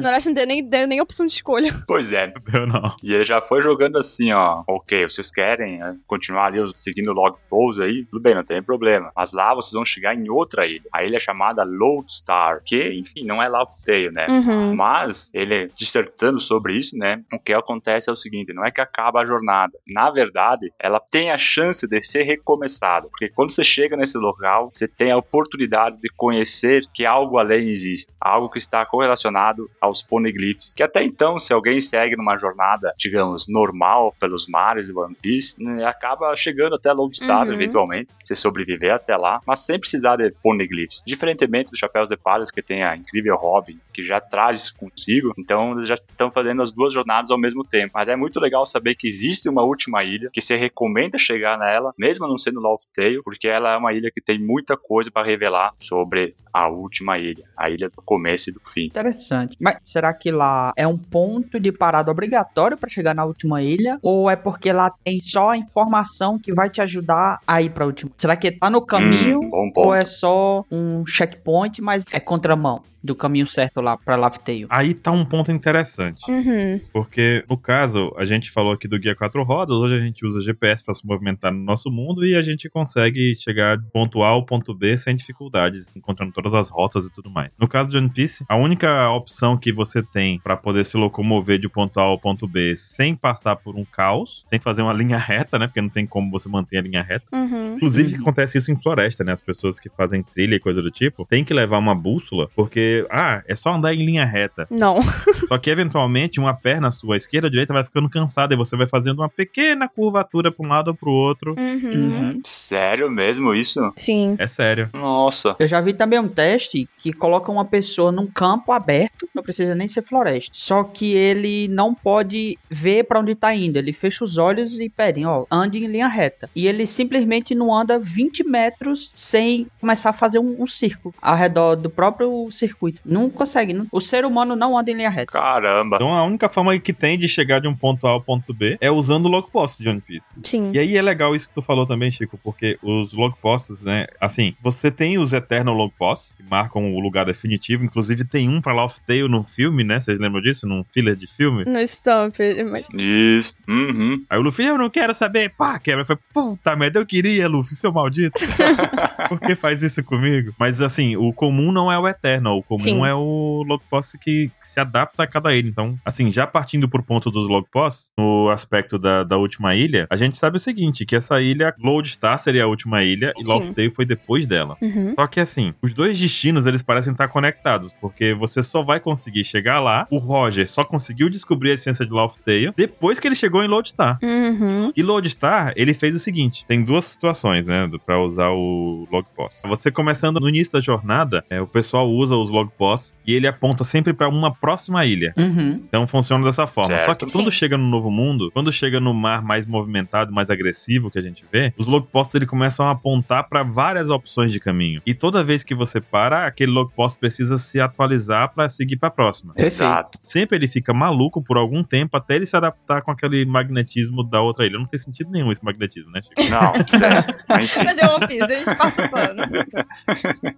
Não acho que não deu nem, deu nem opção de escolha. Pois é. Eu não. E ele já foi jogando assim, ó. Ok, vocês querem né, continuar ali seguindo o log pose aí? Tudo bem, não tem problema. Mas lá vocês vão chegar em outra ilha. A ilha é chamada Lodestar, que, enfim, não é Laugh Tale, né? Uhum. Mas ele dissertando sobre isso, né? O que acontece é o seguinte: não é que acaba a jornada. Na verdade, ela tem a chance de ser recomeçada. Porque quando você chega nesse local, você tem a oportunidade de conhecer que algo além existe. Algo que está correlacionado aos poneglyphs. Que até então, se alguém segue numa jornada, digamos, normal pelos mares de One Piece, né, acaba chegando até Lodestar, Uhum. eventualmente. Se sobreviver até lá, mas sem precisar de poneglyphs. Diferentemente dos Chapéus de Palhas, que tem a incrível Robin, que já traz isso consigo. Então, eles já estão fazendo as duas jornadas ao mesmo tempo. Mas é muito legal saber que existe uma última ilha, que se recomenda chegar nela, mesmo não sendo Laugh Tale, porque ela é uma ilha que tem muita coisa para revelar sobre a última ilha, a ilha do começo e do fim. Interessante. Mas será que lá é um ponto de parada obrigatório pra chegar na última ilha? Ou é porque lá tem só a informação que vai te ajudar a ir pra última? Será que tá no caminho? Hum, ou é só um checkpoint, mas é contramão do caminho certo lá pra Laughtale? Aí tá um ponto interessante. Uhum. Porque, no caso, a gente falou aqui do Guia Quatro Rodas, hoje a gente usa GPS para se movimentar no nosso mundo e a gente consegue chegar de ponto A ao ponto B sem dificuldades, encontrando todas as rotas e tudo mais. No caso de One Piece, a única opção que você tem para poder se locomover de ponto A ao ponto B sem passar por um caos, sem fazer uma linha reta, né? Porque não tem como você manter a linha reta. Uhum. Inclusive, acontece isso em floresta, né? As pessoas que fazem trilha e coisa do tipo têm que levar uma bússola, porque, ah, é só andar em linha reta. Não. Só que, eventualmente, uma perna sua, esquerda ou direita, vai ficando cansada e você vai fazendo uma pequena curvatura pra um lado ou pro outro. Uhum. Uhum. Sério mesmo isso? Sim. É sério. Nossa. Eu já vi também um teste que coloca uma pessoa num campo aberto, não precisa nem ser floresta. Só que ele não pode ver pra onde tá indo. Ele fecha os olhos e pedem, ó, ande em linha reta. E ele simplesmente não anda 20 metros sem começar a fazer um, um círculo ao redor do próprio circuito. Não consegue. não- O ser humano não anda em linha reta. Caramba. Então, a única forma que tem de chegar de um ponto A ao ponto B é usando o log post de One Piece. Sim. E aí é legal isso que tu falou também, Chico, porque os log posts, né? Assim, você tem os Eternal Log Posts, que marcam o lugar definitivo. Inclusive, tem um pra Laugh Tale no filme, né? Vocês lembram disso? Num filler de filme? No Stump, mas. Isso. Uhum. Aí o Luffy, eu não quero saber. Pá, quebra. Foi, puta merda, eu queria, Luffy, seu maldito. Por que faz isso comigo? Mas assim, o comum não é o Eternal. O comum Sim. é o log post que, que se adapta a cada ilha. Então, assim, já partindo pro ponto dos log posts, no aspecto da, da última ilha, a gente sabe o seguinte: que essa ilha, Lodestar seria a última ilha e Sim. Laugh Tale foi depois dela. Uhum. Só que assim, os dois destinos eles parecem estar conectados, porque você só vai conseguir chegar lá. O Roger só conseguiu descobrir a essência de Laugh Tale depois que ele chegou em Lodestar. Uhum. E Lodestar, ele fez o seguinte: tem duas situações, né, pra usar o log post. Você começando no início da jornada, é, o pessoal usa os log posts e ele aponta sempre pra uma próxima ilha. Uhum. Então funciona dessa forma. Certo. Só que quando Sim. chega no novo mundo, quando chega no mar mais movimentado, mais agressivo que a gente vê, os log posts ele começam a apontar pra várias opções de caminho. E toda vez que você para, aquele log post precisa se atualizar pra seguir pra próxima. Exato. Sempre ele fica maluco por algum tempo até ele se adaptar com aquele magnetismo da outra ilha. Não tem sentido nenhum esse magnetismo, né, Chico? Não, sério. Mas é One Piece, eles passam pano.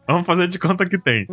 Vamos fazer de conta que tem.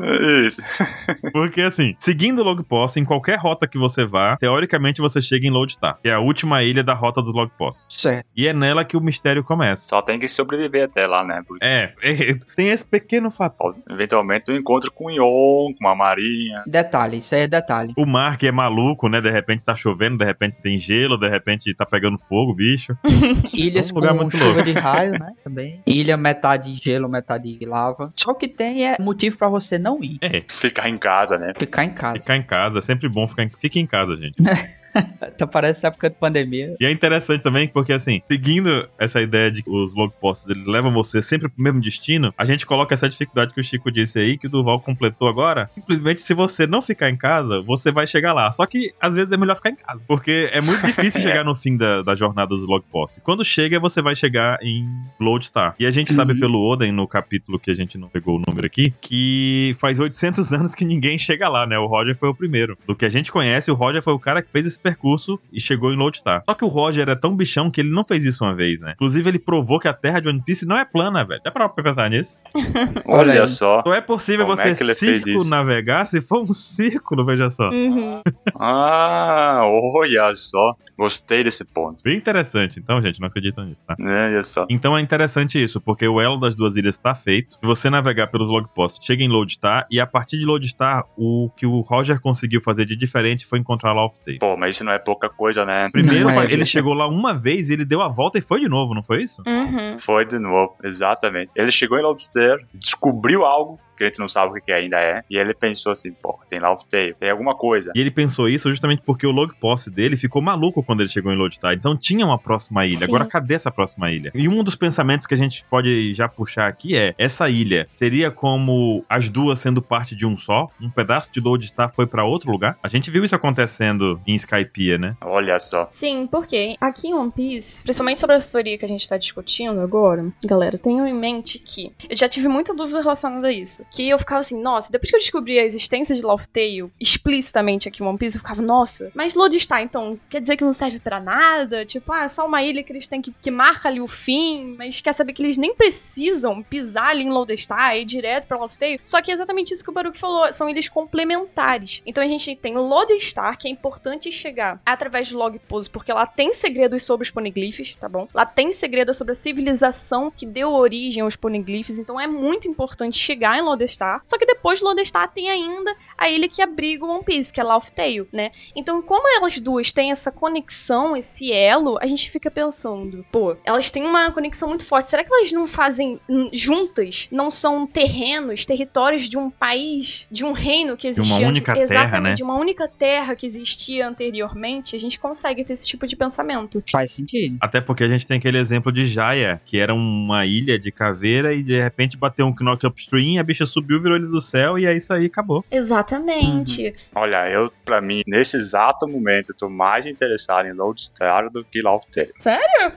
Isso. Porque assim, seguindo o log post, em qualquer rota que você vá, teoricamente você chega em Lodestar, que é a última ilha da rota dos log posts. Certo. E é nela que o mistério começa. Só tem que sobreviver até lá, né? Porque É, é, tem esse pequeno fato. eventualmente tu encontra com o Yon, com a Marinha. Detalhe, isso aí é detalhe. O mar que é maluco, né? De repente tá chovendo, de repente tem gelo, de repente tá pegando fogo, bicho. Ilhas É um lugar com muito chuva louco. de raio, né? Também. Ilha metade gelo, metade lava. Só que tem é motivo pra você não ir. É, Ficar em casa, né? Ficar em casa. ficar em casa, é sempre bom ficar em... Fique em casa, gente. Até parece época de pandemia. E é interessante também porque, assim, seguindo essa ideia de que os log posts eles levam você sempre pro mesmo destino, a gente coloca essa dificuldade que o Chico disse aí, que o Duval completou agora. Simplesmente, se você não ficar em casa, você vai chegar lá. Só que, às vezes, é melhor ficar em casa. Porque é muito difícil chegar no fim da, da jornada dos log posts. Quando chega, você vai chegar em Lodestar. E a gente sabe Uhum. pelo Oden, no capítulo que a gente não pegou o número aqui, que faz 800 anos que ninguém chega lá, né? O Roger foi o primeiro. Do que a gente conhece, o Roger foi o cara que fez esse percurso e chegou em Lodestar. Só que o Roger é tão bichão que ele não fez isso uma vez, né? Inclusive, ele provou que a Terra de One Piece não é plana, velho. Dá pra pensar nisso? Olha Olha só. Só é possível Como você é que ele fez círculo isso? navegar se for um círculo, veja só. Uhum. Ah, olha só. Gostei desse ponto. Bem interessante. Então, gente, não acreditam nisso, tá? Olha só. Então é interessante isso, porque o elo das duas ilhas está feito. Se você navegar pelos log posts, chega em Lodestar, e a partir de Lodestar, o que o Roger conseguiu fazer de diferente foi encontrar Tale. Pô, mas isso não é pouca coisa, né? Primeiro, é, ele viu? chegou lá uma vez e ele deu a volta e foi de novo, não foi isso? Uhum. Foi de novo, exatamente. Ele chegou em Lobster, descobriu algo que a gente não sabe o que que ainda é, e ele pensou assim, pô, tem Laugh Tale, tem alguma coisa. E ele pensou isso justamente porque o log post dele ficou maluco quando ele chegou em Lodestar. Então tinha uma próxima ilha. Sim. Agora, cadê essa próxima ilha? E um dos pensamentos que a gente pode já puxar aqui é: essa ilha seria como as duas sendo parte de um só? Um pedaço de Lodestar foi pra outro lugar? A gente viu isso acontecendo em Skypiea, né? Olha só. Sim, porque aqui em One Piece, principalmente sobre essa teoria que a gente tá discutindo agora, galera, tenham em mente que eu já tive muita dúvida relacionada a isso. Que eu ficava assim, nossa, depois que eu descobri a existência de Tale explicitamente aqui em One Piece, eu ficava, nossa, mas Lodestar, então, quer dizer que não serve pra nada? Tipo, ah, é só uma ilha que eles têm que, que marca ali o fim, mas quer saber que eles nem precisam pisar ali em Lodestar e ir direto pra Tale? Só que é exatamente isso que o Baruch falou, são ilhas complementares. Então a gente tem Lodestar, que é importante chegar através do log pose, porque lá tem segredos sobre os poneglyphs, tá bom? Lá tem segredos sobre a civilização que deu origem aos poneglyphs, então é muito importante chegar em Lodestar. Só que depois de Lodestar tem ainda a ilha que abriga o One Piece, que é Laugh Tale, né? Então, como elas duas têm essa conexão, esse elo, a gente fica pensando, pô, elas têm uma conexão muito forte. Será que elas não fazem hum, juntas? Não são terrenos, territórios de um país, de um reino que uma existia única terra, exatamente, né? de uma única terra que existia anteriormente? A gente consegue ter esse tipo de pensamento. Faz sentido. Até porque a gente tem aquele exemplo de Jaya, que era uma ilha de caveira e de repente bateu um Knock Upstream, a bicha subiu, virou ele do céu e é isso aí, acabou. Exatamente. Olha, eu, pra mim, nesse exato momento, eu tô mais interessado em Lodestar do que Tale. Sério?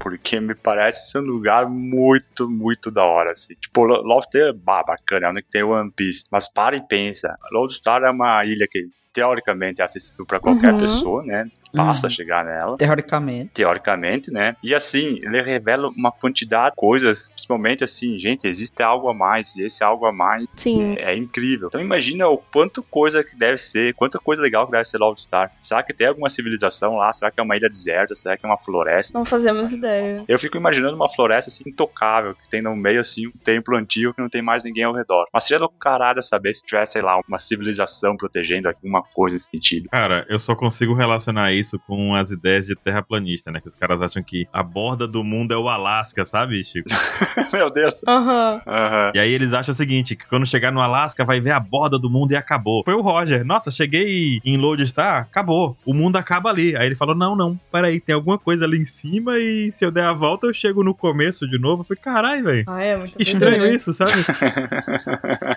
Porque me parece ser um lugar muito, muito da hora, assim. Tipo, Lo- Laugh Tale é bacana, é onde tem One Piece. Mas para e pensa, Lodestar é uma ilha que, teoricamente, é acessível pra qualquer Uhum. pessoa, né? Basta Uhum. chegar nela. Teoricamente. teoricamente, né? E assim, ele revela uma quantidade de coisas, principalmente assim, gente, existe algo a mais, e esse algo a mais Sim. é incrível. Então imagina o quanto coisa que deve ser, quanta coisa legal que deve ser Love Star. Será que tem alguma civilização lá? Será que é uma ilha deserta? Será que é uma floresta? Não fazemos ideia. Eu fico imaginando uma floresta assim intocável, que tem no meio assim um templo antigo que não tem mais ninguém ao redor. Mas seria do caralho saber se tivesse, sei lá, uma civilização protegendo alguma coisa nesse sentido. Cara, eu só consigo relacionar isso com as ideias de terraplanista, né? Que os caras acham que a borda do mundo é o Alasca, sabe, Chico? Meu Deus. Aham. Aham. E aí eles acham o seguinte, que quando chegar no Alasca vai ver a borda do mundo e acabou. Foi o Roger. Nossa, cheguei em Lodestar, acabou. O mundo acaba ali. Aí ele falou, não, não, peraí, tem alguma coisa ali em cima e se eu der a volta eu chego no começo de novo. Eu falei, caralho, velho. Ah, é muito Estranho doideira. isso, sabe?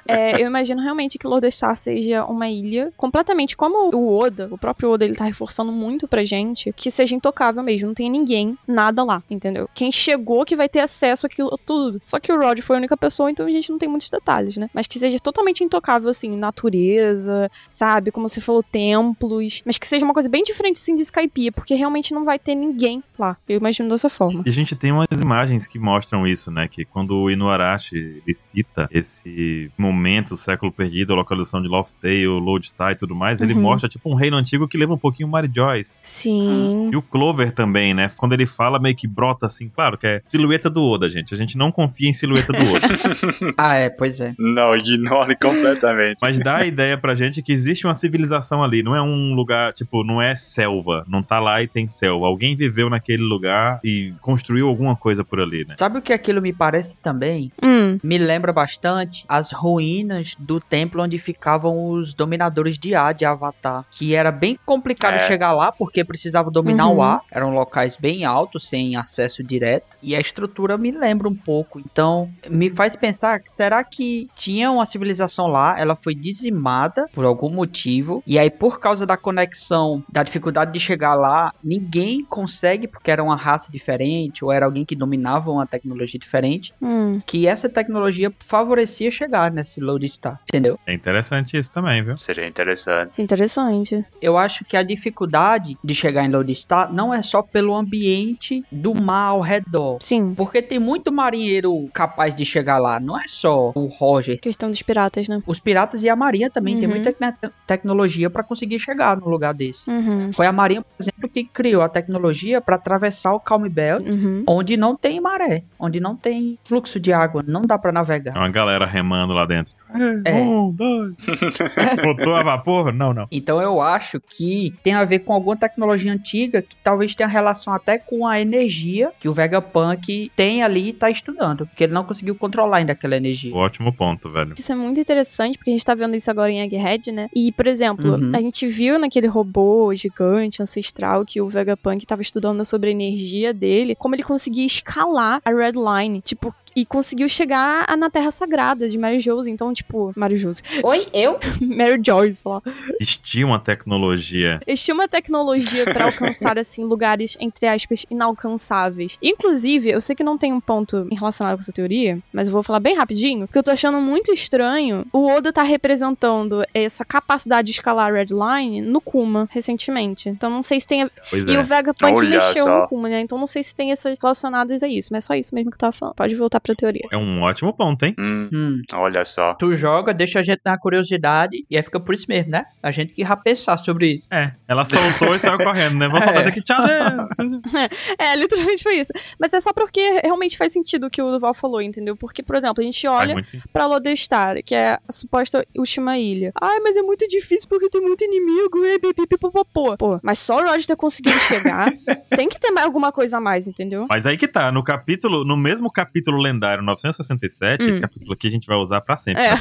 É, eu imagino realmente que Lodestar seja uma ilha completamente como o Oda, o próprio Oda, ele tá reforçando muito pra gente, que seja intocável mesmo, não tem ninguém, nada lá, entendeu? Quem chegou que vai ter acesso àquilo tudo. Só que o Rod foi a única pessoa, então a gente não tem muitos detalhes, né? Mas que seja totalmente intocável, assim, natureza, sabe? Como você falou, templos, mas que seja uma coisa bem diferente, assim, de Skypiea, porque realmente não vai ter ninguém lá. Eu imagino dessa forma. E a gente tem umas imagens que mostram isso, né? Que quando o Inuarashi ele cita esse momento, o século perdido, a localização de Loft Tale, Lodestar e tudo mais, ele Uhum. mostra tipo um reino antigo que lembra um pouquinho Mary Sim. E o Clover também, né? Quando ele fala, meio que brota assim, claro, que é silhueta do Oda, gente. A gente não confia em silhueta do Oda. Ah, é, pois é. Não, ignore completamente. Mas dá a ideia pra gente que existe uma civilização ali. Não é um lugar, tipo, não é selva. Não tá lá e tem selva. Alguém viveu naquele lugar e construiu alguma coisa por ali, né? Sabe o que aquilo me parece também? Hum. Me lembra bastante as ruínas do templo onde ficavam os dominadores de ar de Avatar. Que era bem complicado É. chegar lá porque precisava dominar Uhum. o ar. Eram locais bem altos, sem acesso direto. E a estrutura me lembra um pouco. Então, me faz pensar: será que tinha uma civilização lá? Ela foi dizimada por algum motivo. E aí, por causa da conexão, da dificuldade de chegar lá, ninguém consegue porque era uma raça diferente ou era alguém que dominava uma tecnologia diferente Hum. que essa tecnologia favorecia chegar nesse Lodestar, entendeu? É interessante isso também, viu? Seria interessante. Interessante. Eu acho que a dificuldade de chegar em Lodestar não é só pelo ambiente do mar ao redor. Sim. Porque tem muito marinheiro capaz de chegar lá. Não é só o Roger. Questão dos piratas, né? Os piratas e a marinha também tem Uhum. muita te- tecnologia pra conseguir chegar no lugar desse. Uhum. Foi a marinha, por exemplo, que criou a tecnologia pra atravessar o Calm Belt, Uhum. onde não tem maré, onde não tem fluxo de água, não dá pra É navegar. uma galera remando lá dentro. É. Um, dois. Botou a vapor? Não, não. Então eu acho que tem a ver com alguma tecnologia antiga que talvez tenha relação até com a energia que o Vegapunk tem ali e tá estudando, porque ele não conseguiu controlar ainda aquela energia. Ótimo ponto, velho. Isso é muito interessante, porque a gente tá vendo isso agora em Egghead, né? E, por exemplo, Uhum. a gente viu naquele robô gigante, ancestral, que o Vegapunk tava estudando sobre a energia dele, como ele conseguia escalar a Red Line. Tipo, e conseguiu chegar a- na Terra Sagrada de Mary Jose. Então, tipo, Mary Jose. Oi, eu? Mary Joyce lá. Existia uma tecnologia. Eles tinham uma tecnologia pra alcançar, assim, lugares, entre aspas, inalcançáveis. Inclusive, eu sei que não tem um ponto relacionado com essa teoria, mas eu vou falar bem rapidinho, porque eu tô achando muito estranho o Oda tá representando essa capacidade de escalar a Red Line no Kuma, recentemente. Então não sei se tem... A... Pois E é. o Vegapunk Olha mexeu só. no Kuma, né? Então não sei se tem esses relacionados a isso, mas é só isso mesmo que eu tava falando. Pode voltar teoria. É um ótimo ponto, hein? Hum, Hum. olha só. Tu joga, deixa a gente na curiosidade e aí fica por isso mesmo, né? A gente que vai pensar sobre isso. É, ela soltou e saiu correndo, né? Vou soltar É. isso aqui, tchau, Deus. É, literalmente foi isso. Mas é só porque realmente faz sentido o que o Duval falou, entendeu? Porque, por exemplo, a gente olha pra Lodestar, que é a suposta última ilha. Ai, mas é muito difícil porque tem muito inimigo, e pipipipopopô. Pô, mas só o Roger ter conseguido chegar, tem que ter mais alguma coisa a mais, entendeu? Mas aí que tá, no capítulo, no mesmo capítulo lendário 967, Hum. esse capítulo aqui a gente vai usar pra sempre. É.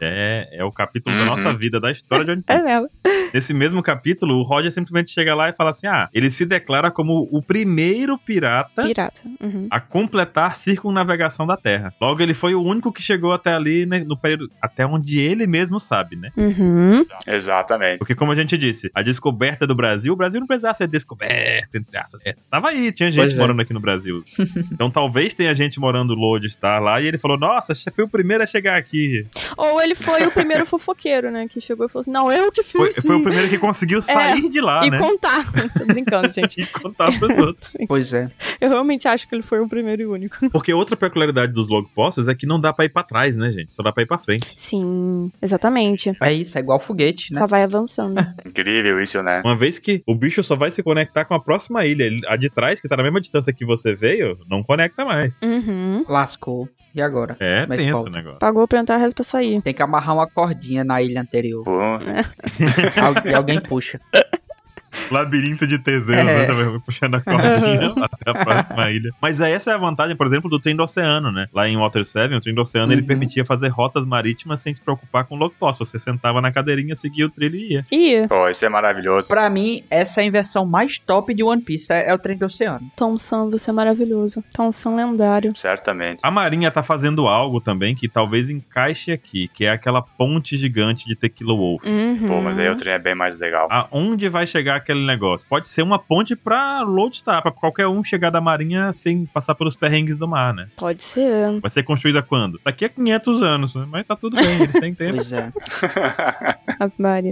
É, é o capítulo da Uhum. nossa vida, da história de One É Piece. mesmo. Nesse mesmo capítulo, o Roger simplesmente chega lá e fala assim: ah, ele se declara como o primeiro pirata Pirata. Uhum. a completar circunnavegação da Terra. Logo, ele foi o único que chegou até ali, né, no período, até onde ele mesmo sabe, né? Uhum. Exatamente. Porque, como a gente disse, a descoberta do Brasil, o Brasil não precisava ser descoberto, entre aspas. É, tava aí, tinha gente Pois é. morando aqui no Brasil. então, talvez tenha gente morando no Lodestar lá, e ele falou, nossa, você foi o primeiro a chegar aqui. Ou ele foi o primeiro fofoqueiro, né? Que chegou e falou assim: não, eu que fiz. Foi, foi o primeiro que conseguiu sair de lá, E né? contar. Tô brincando, gente. E contar pros outros. Pois é. Eu realmente acho que ele foi o primeiro e único. Porque outra peculiaridade dos log posts é que não dá pra ir pra trás, né, gente? Só dá pra ir pra frente. Sim, exatamente. É isso, é igual foguete, né? Só vai avançando. Incrível isso, né? Uma vez que o bicho só vai se conectar com a próxima ilha. A de trás, que tá na mesma distância que você veio, não conecta mais. Uhum. Lascou. E agora? É Mas tenso volta. o negócio. Pagou pra entrar, resta pra sair. Tem que amarrar uma cordinha na ilha anterior. Pô, Al- e alguém puxa. Labirinto de Teseu, É. né? Você vai puxando a cordinha até a próxima ilha. Mas é, essa é a vantagem, por exemplo, do trem do oceano, né? Lá em Water 7, o trem do oceano, ele Uhum. permitia fazer rotas marítimas sem se preocupar com log post. Você sentava na cadeirinha, seguia o trilho e ia. Ih, pô, isso é maravilhoso. Pra mim, essa é a inversão mais top de One Piece, é, é o trem do oceano. Tom Sam, você é maravilhoso. Tom Sam lendário. Certamente. A Marinha tá fazendo algo também que talvez encaixe aqui, que é aquela ponte gigante de Tequila Wolf. Uhum. Pô, mas aí o trem é bem mais legal. Aonde vai chegar aquele negócio? Pode ser uma ponte pra Lodestar, pra qualquer um chegar da Marinha sem passar pelos perrengues do mar, né? Pode ser. Vai ser construída quando? Daqui a 500 anos, né? mas tá tudo bem, eles têm tempo. Pois é.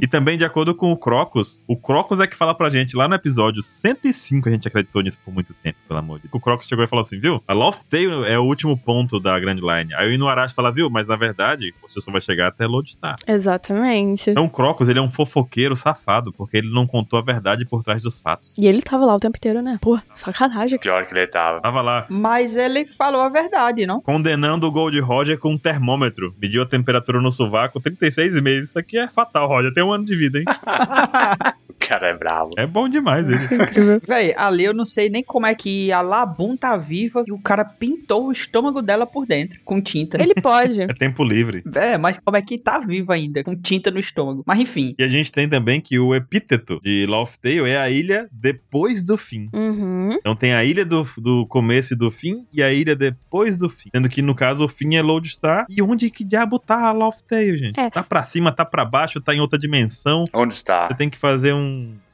E também, de acordo com o Crocus, o Crocus é que fala pra gente lá no episódio 105, a gente acreditou nisso por muito tempo, pelo amor de Deus. O Crocus chegou e falou assim, viu? A Loft Tail é o último ponto da Grand Line. Aí o Inuarashi fala, viu? Mas na verdade, você só vai chegar até Lodestar. Exatamente. Então o Crocus, ele é um fofoqueiro safado, porque ele não contou a verdade por trás dos fatos. E ele tava lá o tempo inteiro, né? Pô, sacanagem. Pior que ele tava. Tava lá, Mas ele falou a verdade, não? condenando o Gold Roger com um termômetro. Mediu a temperatura no sovaco, 36,5. Isso aqui é fatal, Roger. Tem um ano de vida, hein? O cara é bravo. É bom demais ele. Incrível. Véi, ali eu não sei nem como é que a Labum tá viva e o cara pintou o estômago dela por dentro, com tinta. Ele pode. É tempo livre. É, mas como é que tá viva ainda, com tinta no estômago? Mas enfim, E a gente tem também que o epíteto de Loft Tale é a ilha depois do fim. Uhum. Então tem a ilha do, do começo e do fim e a ilha depois do fim. Sendo que no caso o fim é Lodestar. E onde que diabo tá a Loft Tale, gente? É. Tá pra cima, tá pra baixo, tá em outra dimensão. Onde está? Você tem que fazer um,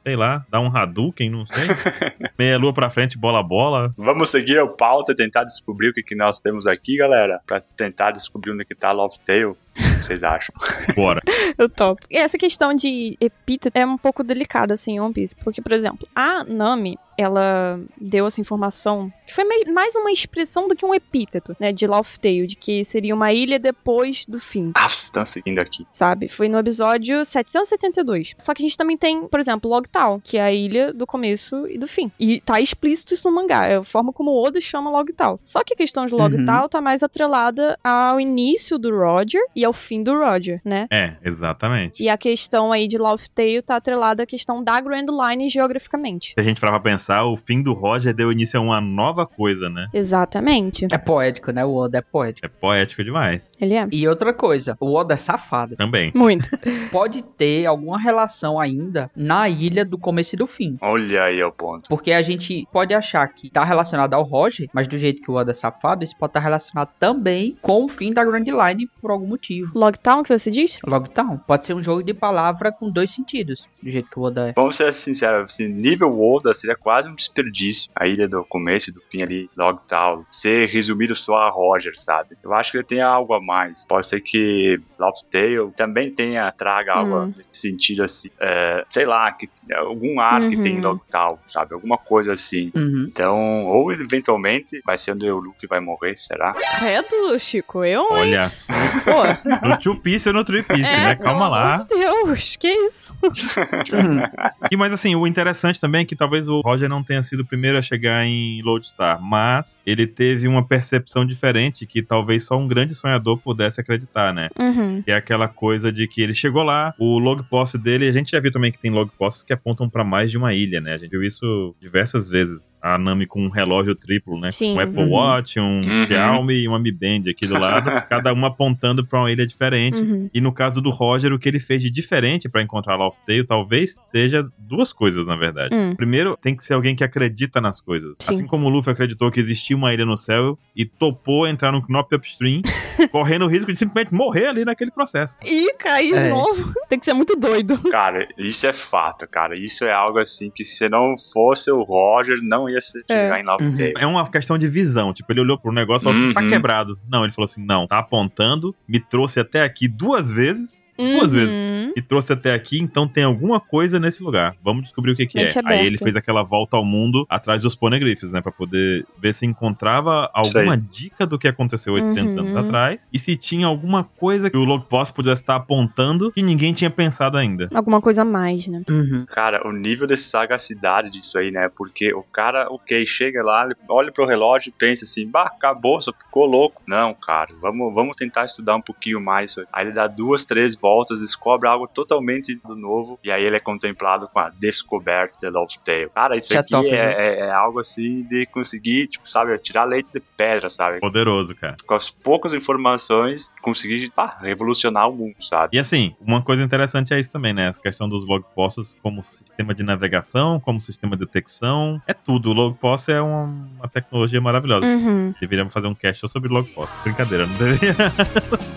sei lá, dar um Hadouken, não sei. Meia lua pra frente, bola bola. Vamos seguir o pauta e tentar descobrir o que, que nós temos aqui, galera. Pra tentar descobrir onde que tá Love Tale. que vocês acham? Bora. Eu topo. E essa questão de epíteto é um pouco delicada, assim, em One Piece. Porque, por exemplo, a Nami, ela deu essa informação que foi meio- mais uma expressão do que um epíteto, né? De Laugh Tale, de que seria uma ilha depois do fim. Ah, vocês estão seguindo aqui. Sabe? Foi no episódio 772. Só que a gente também tem, por exemplo, Logtown, que é a ilha do começo e do fim. E tá explícito isso no mangá. É a forma como o Oda chama Logtown. Só que a questão de Logtown tá mais atrelada ao início do Roger e ao fim do Roger, né? É, exatamente. E a questão aí de Laugh Tale tá atrelada à questão da Grand Line geograficamente. Se a gente parar pra pensar, o fim do Roger deu início a uma nova coisa, né? Exatamente. É poético, né? O Oda é poético. É poético demais. Ele é. E outra coisa, o Oda é safado. Também. Muito. Pode ter alguma relação ainda na ilha do começo e do fim. Olha aí o ponto. Porque a gente pode achar que tá relacionado ao Roger, mas do jeito que o Oda é safado, isso pode estar relacionado também com o fim da Grand Line por algum motivo. Logtown, que você diz? Lockdown pode ser um jogo de palavra com dois sentidos, do jeito que o Oda é. Vamos ser sinceros, assim, nível Oda seria quase um desperdício. A ilha do começo e do fim ali, Logtown, ser resumido só a Roger, sabe? Eu acho que ele tem algo a mais. Pode ser que Love Tale também tenha, traga algo Hum. nesse sentido assim. É, sei lá, que, algum ar que tem em Uhum. Logtown, sabe? Alguma coisa assim. Uhum. Então, ou eventualmente vai ser onde o Luke vai morrer, será? Credo, Chico. Eu, hein? Olha só. Pô. No Two Piece ou no Three Piece, é, né? Calma lá. de Deus, que isso? E mas assim, o interessante também é que talvez o Roger não tenha sido o primeiro a chegar em Lodestar, mas ele teve uma percepção diferente que talvez só um grande sonhador pudesse acreditar, né? Uhum. Que é aquela coisa de que ele chegou lá, o log post dele, a gente já viu também que tem log posts que apontam pra mais de uma ilha, né? A gente viu isso diversas vezes. A Nami com um relógio triplo, né? Sim. Um Apple Uhum. Watch, um Uhum. Xiaomi e uma Mi Band aqui do lado, cada uma apontando pra uma ilha diferente. Uhum. E no caso do Roger, o que ele fez de diferente pra encontrar Tale talvez seja duas coisas, na verdade. Hum. Primeiro, tem que ser alguém que acredita nas coisas. Sim. Assim como o Luffy acreditou que existia uma ilha no céu e topou entrar no Knop Upstream, correndo o risco de simplesmente morrer ali naquele processo. E cair É. de novo. Tem que ser muito doido. Cara, isso é fato, cara. Isso é algo assim que se não fosse o Roger, não ia se chegar em Love Uhum. É uma questão de visão. Tipo, ele olhou pro negócio e falou assim: tá Uhum. quebrado. Não, ele falou assim: não, tá apontando, me trouxe até aqui duas vezes. Duas Uhum. vezes. E trouxe até aqui, então tem alguma coisa nesse lugar. Vamos descobrir o que, que é. Aí ele fez aquela volta ao mundo atrás dos poneglyphs, né? Pra poder ver se encontrava alguma dica do que aconteceu 800 Uhum. anos atrás. E se tinha alguma coisa que o log post pudesse estar apontando que ninguém tinha pensado ainda. Alguma coisa a mais, né? Uhum. Cara, o nível de sagacidade disso aí, né? Porque o cara, ok, chega lá, olha pro relógio e pensa assim, bah, acabou, só ficou louco. Não, cara, vamos, vamos tentar estudar um pouquinho mais isso aí. Aí ele dá duas, três voltas, descobre algo totalmente do novo, e aí ele é contemplado com a descoberta de Love Tale. Cara, isso Isso é aqui top, é, né? é- é algo assim de conseguir, tipo, sabe, tirar leite de pedra, sabe? Poderoso, cara. Com as poucas informações, conseguir ah, revolucionar o mundo, sabe? E assim, uma coisa interessante é isso também, né? Essa questão dos log posts como sistema de navegação, como sistema de detecção. É tudo. O log post é uma, uma tecnologia maravilhosa. Uhum. Deveríamos fazer um cast só sobre log posts. Brincadeira, não deveria. "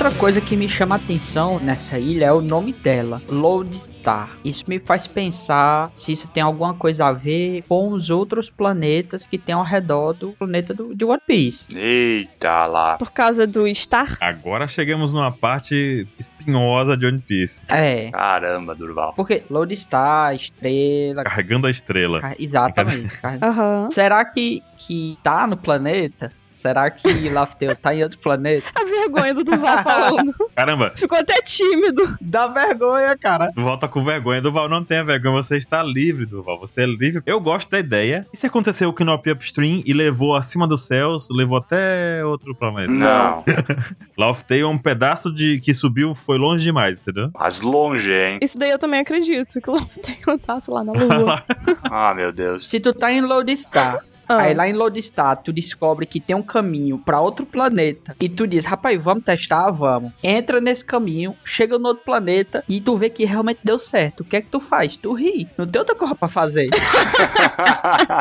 Outra coisa que me chama a atenção nessa ilha é o nome dela, Lodestar. Isso me faz pensar se isso tem alguma coisa a ver com os outros planetas que tem ao redor do planeta do, de One Piece. Eita lá. Por causa do Star. Agora chegamos numa parte espinhosa de One Piece. É, Caramba, Durval. porque Lodestar, estrela. Carregando a estrela. car- Exatamente. car- Aham. Será que, que tá no planeta? Será que Lafteu tá em outro planeta? A vergonha do Duval falando. Caramba, Ficou até tímido. Dá vergonha, cara. Duval tá com vergonha. Duval não tenha vergonha, você está livre, Duval. Você é livre. Eu gosto da ideia. E se aconteceu o Knop Upstream e levou acima dos céus, levou até outro planeta? Não, Tale é um pedaço de que subiu, foi longe demais, entendeu? mas longe, hein? Isso daí eu também acredito. Que Tale tá, sei lá, na lua. Ah, meu Deus. Se tu tá em Lodestar, Ah. Aí lá em Lodestar, tu descobre que tem um caminho pra outro planeta. E tu diz, rapaz, vamos testar? Vamos. Entra nesse caminho, chega no outro planeta e tu vê que realmente deu certo. O que é que tu faz? Tu ri. Não tem outra coisa pra fazer.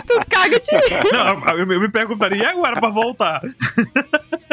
Tu caga de Não, eu, eu me perguntaria, e agora pra voltar?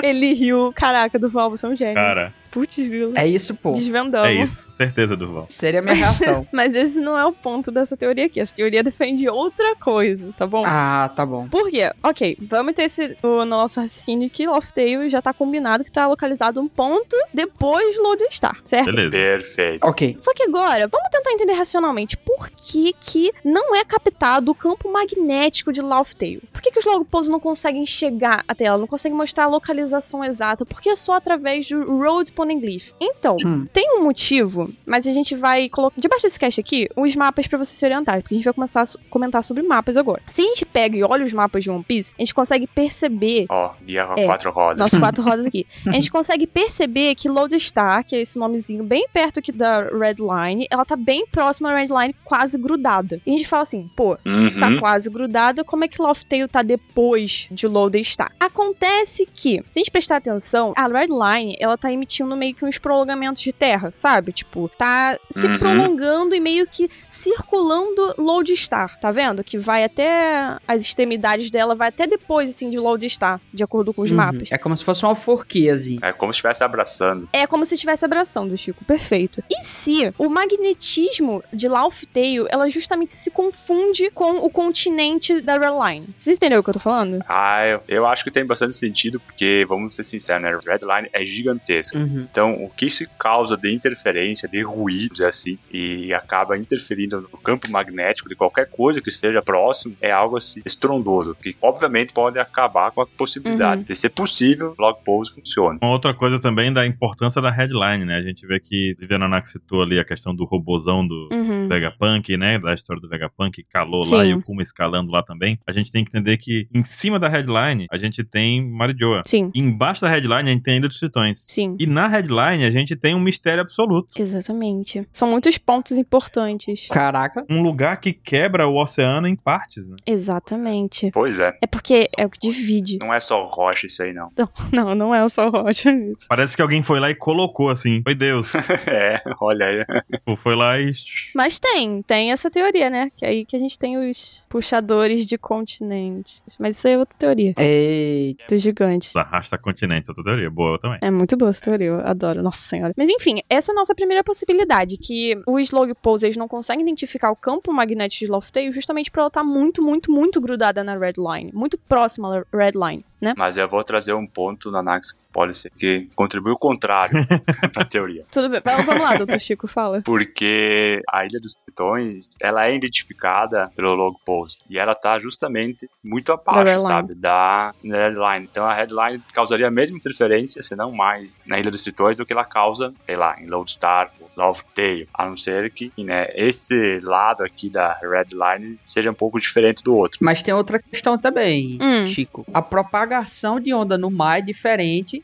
Ele riu. Caraca, Durval, você é um gênio. Cara, Putz, é isso, pô. Desvendamos. é isso. Certeza, Durval. Seria a minha reação. Mas esse não é o ponto dessa teoria aqui. Essa teoria defende outra coisa, tá bom? ah, tá bom. Por quê? Ok, vamos ter esse no nosso raciocínio que Loft Tale já tá combinado que tá localizado um ponto depois de Lodestar, certo? Beleza. Perfeito. Ok. Só que agora, vamos tentar entender racionalmente por que, que não é captado o campo magnético de Laughtale. Por que, que os Logposts não conseguem chegar até ela, não conseguem mostrar a localização exata? Porque é só através do Road Poneglyph. Então, Hum. tem um motivo, mas a gente vai colocar debaixo desse cast aqui os mapas pra você se orientar, porque a gente vai começar a so- comentar sobre mapas agora. Se a gente pega e olha os mapas de One Piece, a gente consegue perceber Ó, guia É. quatro rodas. nossos quatro rodas aqui. A gente consegue perceber que Lodestar, que é esse nomezinho bem perto aqui da Red Line, ela tá bem próxima da Red Line, quase grudada. E a gente fala assim, pô, se tá Uhum. quase grudada, como é que Loftail tá depois de Lodestar? Acontece que, se a gente prestar atenção, a Red Line, ela tá emitindo meio que uns prolongamentos de terra, sabe? Tipo, tá se Uhum. prolongando e meio que circulando Lodestar, tá vendo? Que vai até as extremidades dela, vai até depois, assim, de Lodestar, de acordo com os Uhum. mapas. É como se fosse uma forquiazinha. É como se estivesse abraçando. É como se estivesse abraçando, Chico. Perfeito. E se o magnetismo de Laughtale, ela justamente se confunde com o continente da Red Line? Vocês entenderam o que eu tô falando? Ah, eu, eu acho que tem bastante sentido, porque, vamos ser sinceros, né? Red Line é gigantesca. Uhum. Então, o que isso causa de interferência, de ruídos, é assim, e acaba interferindo no campo magnético de qualquer coisa que esteja próximo, é algo assim estrondoso, que obviamente pode acabar com a possibilidade Uhum. de ser possível o blog post funcione. Uma outra coisa também da importância da headline, né? A gente vê que Viviana Nax citou ali a questão do robozão do Uhum. Vegapunk, né? Da história do Vegapunk, que calou lá Sim. e o Kuma escalando lá também. A gente tem que entender que em cima da headline a gente tem Marijoa. Sim, Embaixo da headline a gente tem a Ilha dos Tritões. sim. E na headline a gente tem um mistério absoluto. Exatamente. São muitos pontos importantes. Caraca. Um lugar que quebra o oceano em partes, né? Exatamente. Pois é. É porque é o que divide. Não é só rocha isso aí, não. Não, não é só rocha isso. Parece que alguém foi lá e colocou assim. Foi Deus. é, olha aí. Tipo, foi lá e. Mas tem, tem essa teoria, né? Que é aí que a gente tem os puxadores de continentes. Mas isso aí é outra teoria. Eita. Dos gigantes. Arrasta continentes, outra teoria. Boa também. É muito boa essa teoria, adoro, nossa senhora. Mas enfim, essa é a nossa primeira possibilidade, que os Logpoles eles não conseguem identificar o campo magnético de Loftail justamente por ela estar muito, muito, muito grudada na Red Line, muito próxima da Red Line, né? Mas eu vou trazer um ponto na Nax que pode ser que contribui o contrário pra teoria. Tudo bem, vamos lá, doutor Chico, fala. Porque a Ilha dos Tritões, ela é identificada pelo log post. E ela tá justamente muito abaixo, sabe? Da headline. Então a headline causaria a mesma interferência, se não mais, na Ilha dos Tritões do que ela causa, sei lá, em Lodestar ou Love Tale. A não ser que, né, esse lado aqui da Red Line seja um pouco diferente do outro. Mas tem outra questão também, Hum. Chico. A propagação de onda no mar é diferente.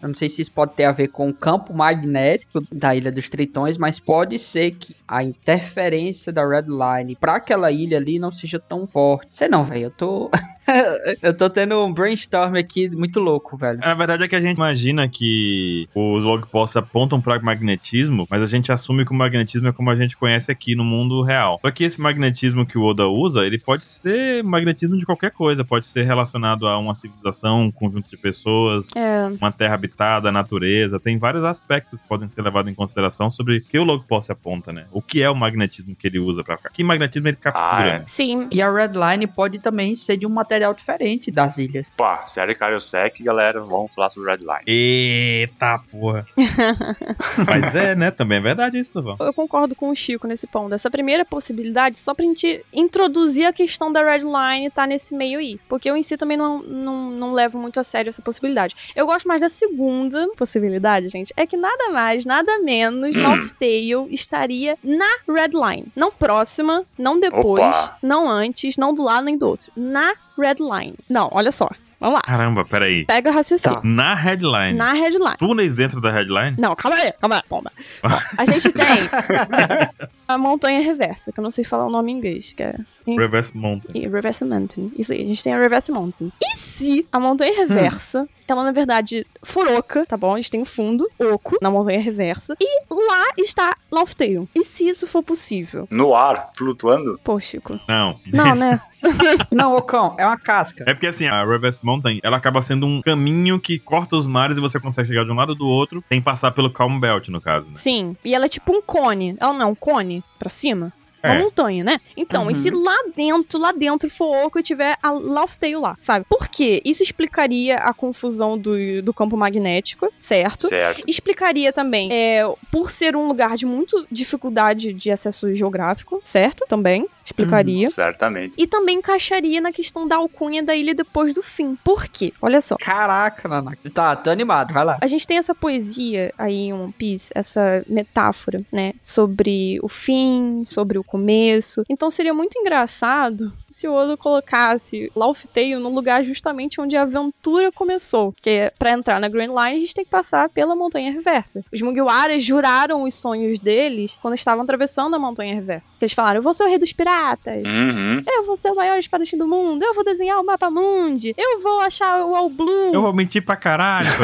Eu não sei se isso pode ter a ver com o campo magnético da Ilha dos Tritões, mas pode ser que a interferência da Red Line pra aquela ilha ali não seja tão forte. Sei não, velho. Eu tô. eu tô tendo um brainstorm aqui muito louco, velho. Na verdade é que a gente imagina que os logposts apontam para magnetismo, mas a gente assume que o magnetismo é como a gente conhece aqui no mundo real. Só que esse magnetismo que o Oda usa, ele pode ser magnetismo de qualquer coisa, pode ser relacionado a uma civilização, um conjunto de pessoas, É, uma terra habitada, a natureza, tem vários aspectos que podem ser levados em consideração sobre o que o logpost aponta, né? O que é o magnetismo que ele usa para cá? Que magnetismo ele captura? Ah, é. né? sim, E a Red Line pode também ser de um material diferente das ilhas. Pá, série Karyosek, galera, vamos falar sobre Red Line. Eita porra! Mas é, né? Também é verdade isso, Val. eu concordo com o Chico nesse ponto. Essa primeira possibilidade, só pra gente introduzir a questão da Red Line tá nesse meio aí. Porque eu em si também não, não, não levo muito a sério essa possibilidade. Eu gosto mais da segunda possibilidade, gente. É que nada mais, nada menos, Hum. Laughtale estaria na Red Line. Não próxima, não depois, Opa. não antes, não do lado nem do outro. Na Red Line. Não, olha só. Vamos lá. Caramba, peraí. Pega o raciocínio. Tá. Na headline. Na Red Line. Túneis dentro da headline? Não, calma aí, calma aí. Ó, a gente tem. a montanha reversa, que eu não sei falar o nome em inglês, que é Reverse Mountain. e Reverse Mountain. Isso aí, a gente tem a Reverse Mountain. E se a montanha reversa, ela na verdade for oca, tá bom? A gente tem um fundo oco na montanha reversa. E lá está Laughtale. E se isso for possível? No ar, flutuando. Pô, Chico. Não. Não, né? Não, ô cão, é uma casca. É porque assim, a Reverse Mountain, ela acaba sendo um caminho que corta os mares e você consegue chegar de um lado do outro, tem que passar pelo Calm Belt, no caso, né? Sim. E ela é tipo um cone. Ela não é um cone pra cima? Uma É. montanha, né? Então, Uhum. e se lá dentro, lá dentro for oco e tiver a Laughtale lá, sabe? Por quê? Isso explicaria a confusão do, do campo magnético, certo? Certo. Explicaria também, é, por ser um lugar de muito dificuldade de acesso geográfico, certo? Também explicaria. Certamente. E também encaixaria na questão da alcunha da ilha depois do fim. Por quê? Olha só. Caraca, Nanaka. Tá, tô animado, vai lá. A gente tem essa poesia aí em One Piece, essa metáfora, né? Sobre o fim, sobre o começo. Então seria muito engraçado se o Oda colocasse Laughtale no lugar justamente onde a aventura começou. Que é, pra entrar na Grand Line, a gente tem que passar pela Montanha Reversa. Os Mugiwaras juraram os sonhos deles quando estavam atravessando a Montanha Reversa. Eles falaram, eu vou ser o rei dos piratas. Uhum. Eu vou ser o maior espadachim do mundo. Eu vou desenhar o mapa mundi. Eu vou achar o All Blue. Eu vou mentir pra caralho.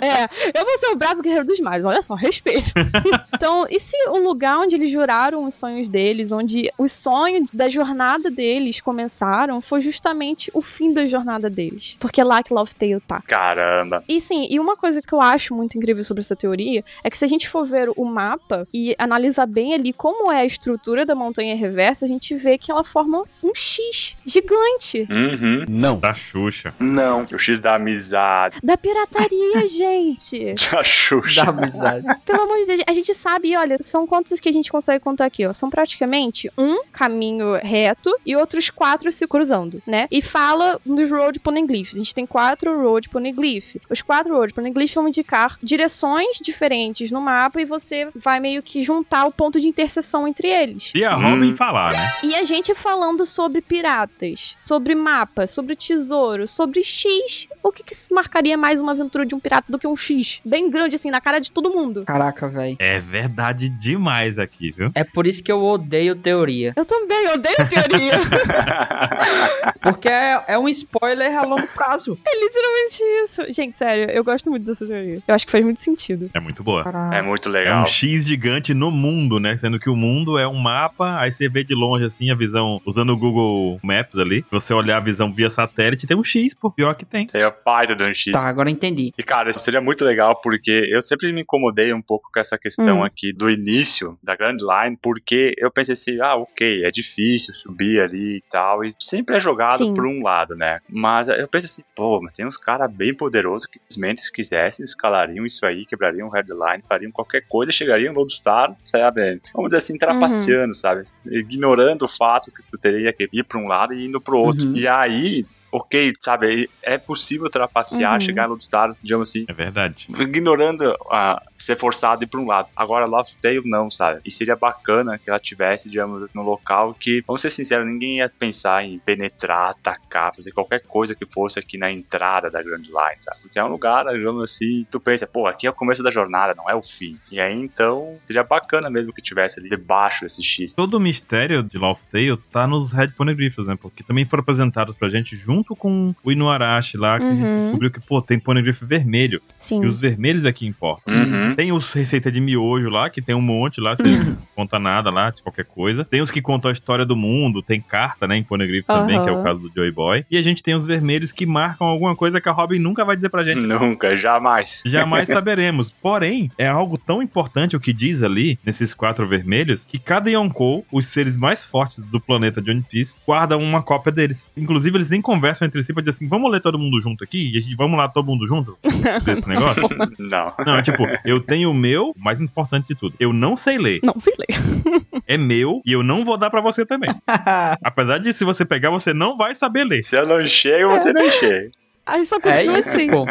É, eu vou ser o bravo guerreiro dos mares, olha só, respeito. então, e se o lugar onde eles juraram os sonhos deles, onde os sonhos da jornada deles começaram, foi justamente o fim da jornada deles? Porque é lá que Laughtale tá. Caramba. E sim, e uma coisa que eu acho muito incrível sobre essa teoria é que se a gente for ver o mapa e analisar bem ali como é a estrutura da montanha reversa, a gente vê que ela forma um X gigante. Uhum. Não. Da Xuxa. Não. O X da amizade. Da pirataria, gente. Da Xuxa. Dá amizade. Pelo amor de Deus, a gente sabe, olha, são quantos que a gente consegue contar aqui, ó? São praticamente um caminho reto e outros quatro se cruzando, né? E fala dos Road Poneglyphs. A gente tem quatro Road Poneglyph. Os quatro Road Poneglyphs vão indicar direções diferentes no mapa e você vai meio que juntar o ponto de interseção entre eles. E a Hum. Robin falar, né? E a gente falando sobre piratas, sobre mapa, sobre tesouro, sobre X. O que, que se marcaria mais uma aventura de um pirata do que um X? Bem grande, assim, na cara de todo mundo. Caraca, velho. É verdade demais aqui, viu? É por isso que eu odeio teoria. Eu também odeio teoria. Porque é, é um spoiler a longo prazo. é literalmente isso. Gente, sério, eu gosto muito dessa teoria. Eu acho que faz muito sentido. É muito boa. Caraca. É muito É legal. um X gigante no mundo, né? Sendo que o mundo é um mapa, aí você vê de longe assim a visão, usando o Google Maps ali. Você olhar a visão via satélite, tem um X, pô. Pior que tem. Tem a parte do X. Tá, agora entendi. E, cara, isso seria muito legal porque eu sempre me incomodei um pouco com essa questão Hum. aqui do início da Grand Line, porque eu pensei assim, ah, ok, é difícil subir ali e tal, e sempre é jogado Sim. por um lado, né? Mas eu pensei assim, pô, mas tem uns caras bem poderosos que simplesmente se quisessem, escalariam isso aí, quebrariam o headline, fariam qualquer coisa, chegariam no Lodestar, sabe? Vamos dizer assim, trapaceando, sabe? Ignorando o fato que tu teria que ir pra um lado e indo pro outro. Uhum. E aí, ok, sabe, é possível trapacear, Uhum. chegar no Lodestar, digamos assim, É verdade. ignorando a ser forçado a ir pra um lado. Agora, Love Tale não, sabe? E seria bacana que ela tivesse, digamos, no local que, vamos ser sinceros, ninguém ia pensar em penetrar, atacar, fazer qualquer coisa que fosse aqui na entrada da Grand Line, sabe? Porque é um lugar, digamos assim, tu pensa, pô, aqui é o começo da jornada, não é o fim. E aí, então, seria bacana mesmo que tivesse ali debaixo desse X. Todo o mistério de Laughtale tá nos Red Poneglyphs, né? Porque também foram apresentados pra gente junto com o Inuarashi lá, que a gente Uhum. descobriu que, pô, tem Poneglyph vermelho. Sim. E os vermelhos é que importam. Uhum. Tem os receita de miojo lá, que tem um monte lá, você não conta nada lá, de qualquer coisa. Tem os que contam a história do mundo, tem carta, né, em Poneglyph também, que é o caso do Joy Boy. E a gente tem os vermelhos que marcam alguma coisa que a Robin nunca vai dizer pra gente. Nunca, jamais. Jamais saberemos. Porém, é algo tão importante o que diz ali, nesses quatro vermelhos, que cada Yonkou, os seres mais fortes do planeta de One Piece, guardam uma cópia deles. Inclusive, eles nem conversam entre si pra dizer assim: vamos ler todo mundo junto aqui? E a gente vamos lá todo mundo junto desse negócio? Não. Não, é tipo, eu tenho o meu, mais importante de tudo. Eu não sei ler. Não, sei ler. É meu e eu não vou dar pra você também. Apesar de se você pegar, você não vai saber ler. Se eu não chego, você não chega. Aí só É continua isso, assim. pô.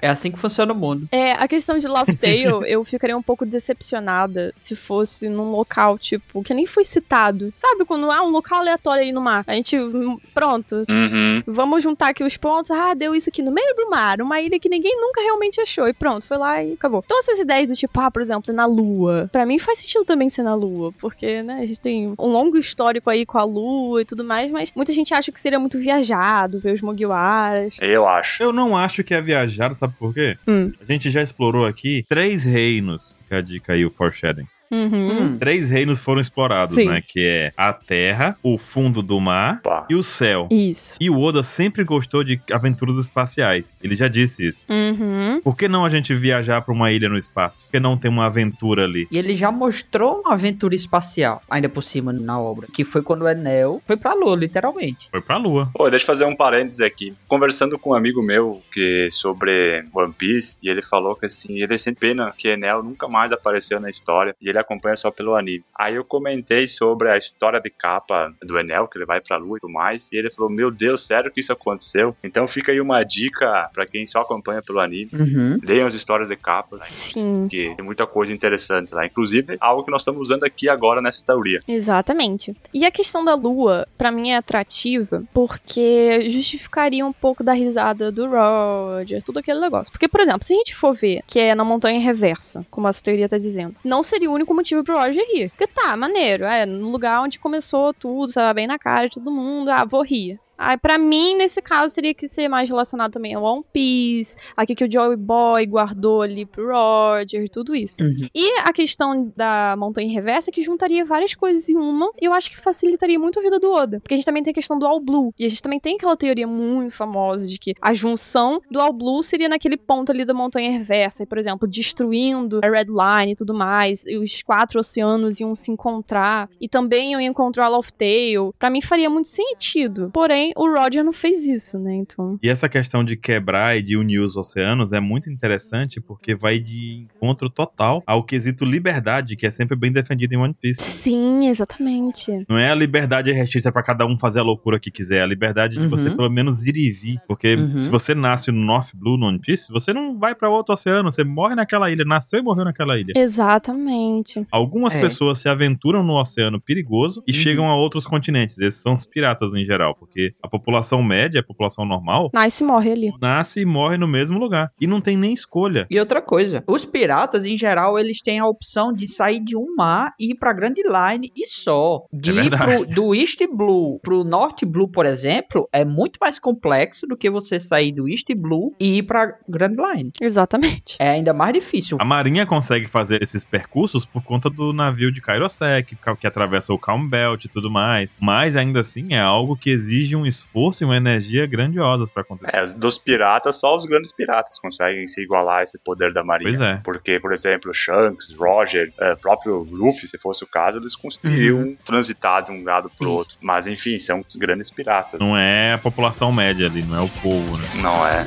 É assim que funciona o mundo. É, a questão de Love Tale, eu ficaria um pouco decepcionada se fosse num local, tipo, que nem foi citado. Sabe, quando é um local aleatório aí no mar. A gente, hum, pronto, Uhum. vamos juntar aqui os pontos. Ah, deu isso aqui no meio do mar, uma ilha que ninguém nunca realmente achou. E pronto, foi lá e acabou. Então essas ideias do tipo, ah, por exemplo, na Lua. Pra mim faz sentido também ser na Lua, porque, né, a gente tem um longo histórico aí com a Lua e tudo mais, mas muita gente acha que seria muito viajado ver os Mugiwaras. Eu acho. Eu não acho que é viajado, sabe por quê? Hum. A gente já explorou aqui três reinos. Fica a dica aí, o foreshadowing. Uhum. Hum. Três reinos foram explorados, Sim. né? Que é a terra, o fundo do mar Pá. e o céu. Isso. E o Oda sempre gostou de aventuras espaciais. Ele já disse isso. Uhum. Por que não a gente viajar pra uma ilha no espaço? Por que não ter uma aventura ali? E ele já mostrou uma aventura espacial, ainda por cima na obra, que foi quando o Enel foi pra Lua, literalmente. Foi pra lua. Pô, deixa eu fazer um parênteses aqui. Conversando com um amigo meu que sobre One Piece, e ele falou que assim, ele sente pena que Enel nunca mais apareceu na história e ele acompanha só pelo anime. Aí eu comentei sobre a história de capa do Enel, que ele vai pra lua e tudo mais, e ele falou: Meu Deus, sério que isso aconteceu? Então fica aí uma dica pra quem só acompanha pelo anime. Uhum. Leiam as histórias de capa, né? Sim. que tem muita coisa interessante lá. Inclusive, algo que nós estamos usando aqui agora nessa teoria. Exatamente. E a questão da lua, pra mim, é atrativa porque justificaria um pouco da risada do Roger, tudo aquele negócio. Porque, por exemplo, se a gente for ver que é na montanha reversa, como essa teoria tá dizendo, não seria o único motivo pro Roger rir. Porque tá, maneiro, é no lugar onde começou tudo, tava bem na cara de todo mundo, ah, vou rir. Ah, pra mim, nesse caso, teria que ser mais relacionado também ao One Piece, aqui que o Joey Boy guardou ali pro Roger, tudo isso. Uhum. E a questão da montanha reversa que juntaria várias coisas em uma, e eu acho que facilitaria muito a vida do Oda. Porque a gente também tem a questão do All Blue, e a gente também tem aquela teoria muito famosa de que a junção do All Blue seria naquele ponto ali da montanha reversa, e, por exemplo, destruindo a Red Line e tudo mais, e os quatro oceanos iam se encontrar, e também iam encontrar a Love Tale. Pra mim faria muito sentido. Porém, o Roger não fez isso, né? Então. E essa questão de quebrar e de unir os oceanos é muito interessante porque vai de encontro total ao quesito liberdade, que é sempre bem defendido em One Piece. Sim, exatamente. Não é a liberdade restrita pra cada um fazer a loucura que quiser, é a liberdade de Uhum. você pelo menos ir e vir. Porque Uhum. se você nasce no North Blue, no One Piece, você não vai pra outro oceano, você morre naquela ilha, nasceu e morreu naquela ilha. Exatamente. Algumas É. pessoas se aventuram no oceano perigoso e Uhum. chegam a outros continentes. Esses são os piratas em geral, porque a população média, a população normal, Nice morre ali. nasce e morre no mesmo lugar. E não tem nem escolha. E outra coisa, os piratas, em geral, eles têm a opção de sair de um mar e ir pra Grand Line e só. De É ir pro, do East Blue pro North Blue, por exemplo, é muito mais complexo do que você sair do East Blue e ir pra Grand Line. Exatamente. É ainda mais difícil. A marinha consegue fazer esses percursos por conta do navio de Kairosek, que, que atravessa o Calm Belt e tudo mais. Mas ainda assim é algo que exige um esforço e uma energia grandiosas pra acontecer. É, dos piratas, só os grandes piratas conseguem se igualar a esse poder da marinha. Pois é. Porque, por exemplo, Shanks, Roger, é, próprio Luffy, se fosse o caso, eles conseguiriam transitar de um lado pro outro. Mas, enfim, são grandes piratas. Não é a população média ali, não é o povo, né? Não é?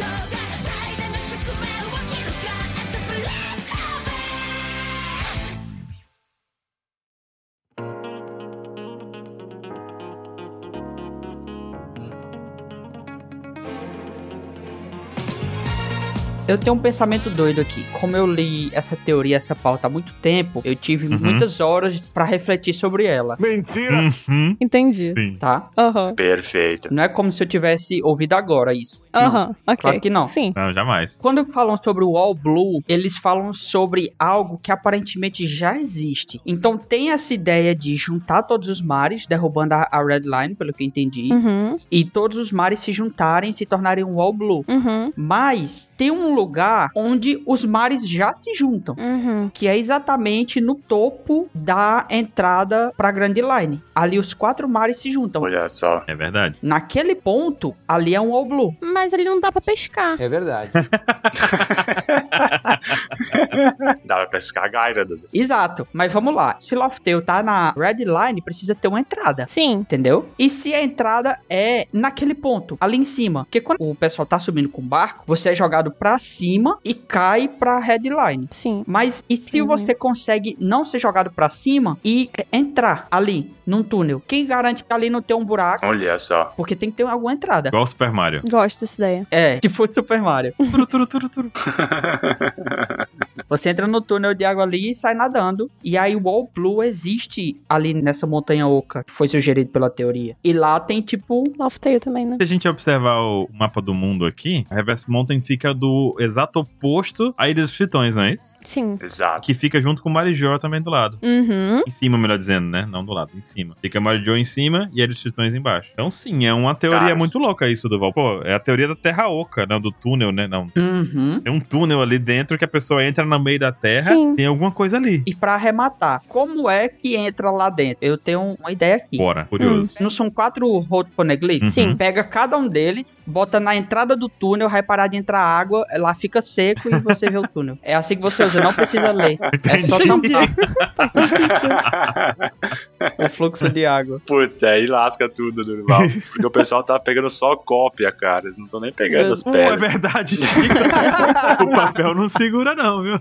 Eu tenho um pensamento doido aqui. Como eu li essa teoria, essa pauta há muito tempo, eu tive Uhum. muitas horas pra refletir sobre ela, Uhum. Entendi. Sim. tá? Aham. Perfeito. Não é como se eu tivesse ouvido agora isso. Aham. Ok. Claro que não. Sim. Não, jamais. Quando falam sobre o All Blue, eles falam sobre algo que aparentemente já existe. Então tem essa ideia de juntar todos os mares, derrubando a, a Red Line, pelo que eu entendi, Uhum. e todos os mares se juntarem e se tornarem um All Blue. Uhum. Mas tem um lugar onde os mares já se juntam. Uhum. Que é exatamente no topo da entrada pra Grand Line. Ali os quatro mares se juntam. Olha só. É verdade. Naquele ponto, ali é um All Blue. Mas ali não dá pra pescar. É verdade. Dá pra pescar Gyarados. Exato. Mas vamos lá. Se Loftail tá na Red Line, precisa ter uma entrada. Sim. Entendeu? E se a entrada é naquele ponto, ali em cima? Porque quando o pessoal tá subindo com o barco, você é jogado pra cima e cai pra headline. Sim. Mas e se Uhum. você consegue não ser jogado pra cima e entrar ali num túnel? Quem garante que ali não tem um buraco? Olha só. Porque tem que ter alguma entrada. Igual o Super Mario. Gosto dessa ideia. É, tipo Super Mario. Turu, turu, turu, turu. Você entra no túnel de água ali e sai nadando. E aí o All Blue existe ali nessa montanha oca, que foi sugerido pela teoria. E lá tem tipo. Laughtale também, né? Se a gente observar o mapa do mundo aqui, a Reverse Mountain fica do exato oposto à Ilha dos Tritões, não é isso? Sim. Exato. Que fica junto com Marijó também do lado. Uhum. Em cima, melhor dizendo, né? Não do lado, em cima. Fica Marijó em cima e dos Tritões embaixo. Então, sim, é uma teoria Caras. muito louca isso, Duval. Pô, é a teoria da Terra Oca, não do túnel, né? Não. Uhum. Tem um túnel ali dentro que a pessoa entra no meio da Terra, Sim. tem alguma coisa ali. E pra arrematar, como é que entra lá dentro? Eu tenho uma ideia aqui. Bora, curioso. Não são quatro road poneglyphs? Uhum. Sim. Pega cada um deles, bota na entrada do túnel, vai parar de entrar água, lá fica seco e você vê o túnel. É assim que você usa, não precisa ler. É só Entendi. tampar Faz sentido. fluxo de água. Putz, aí lasca tudo, Durval. Porque o pessoal tá pegando só cópia, cara. Eles não estão nem pegando as Pô, é pedras. verdade, Chico. o papel não segura, não, viu?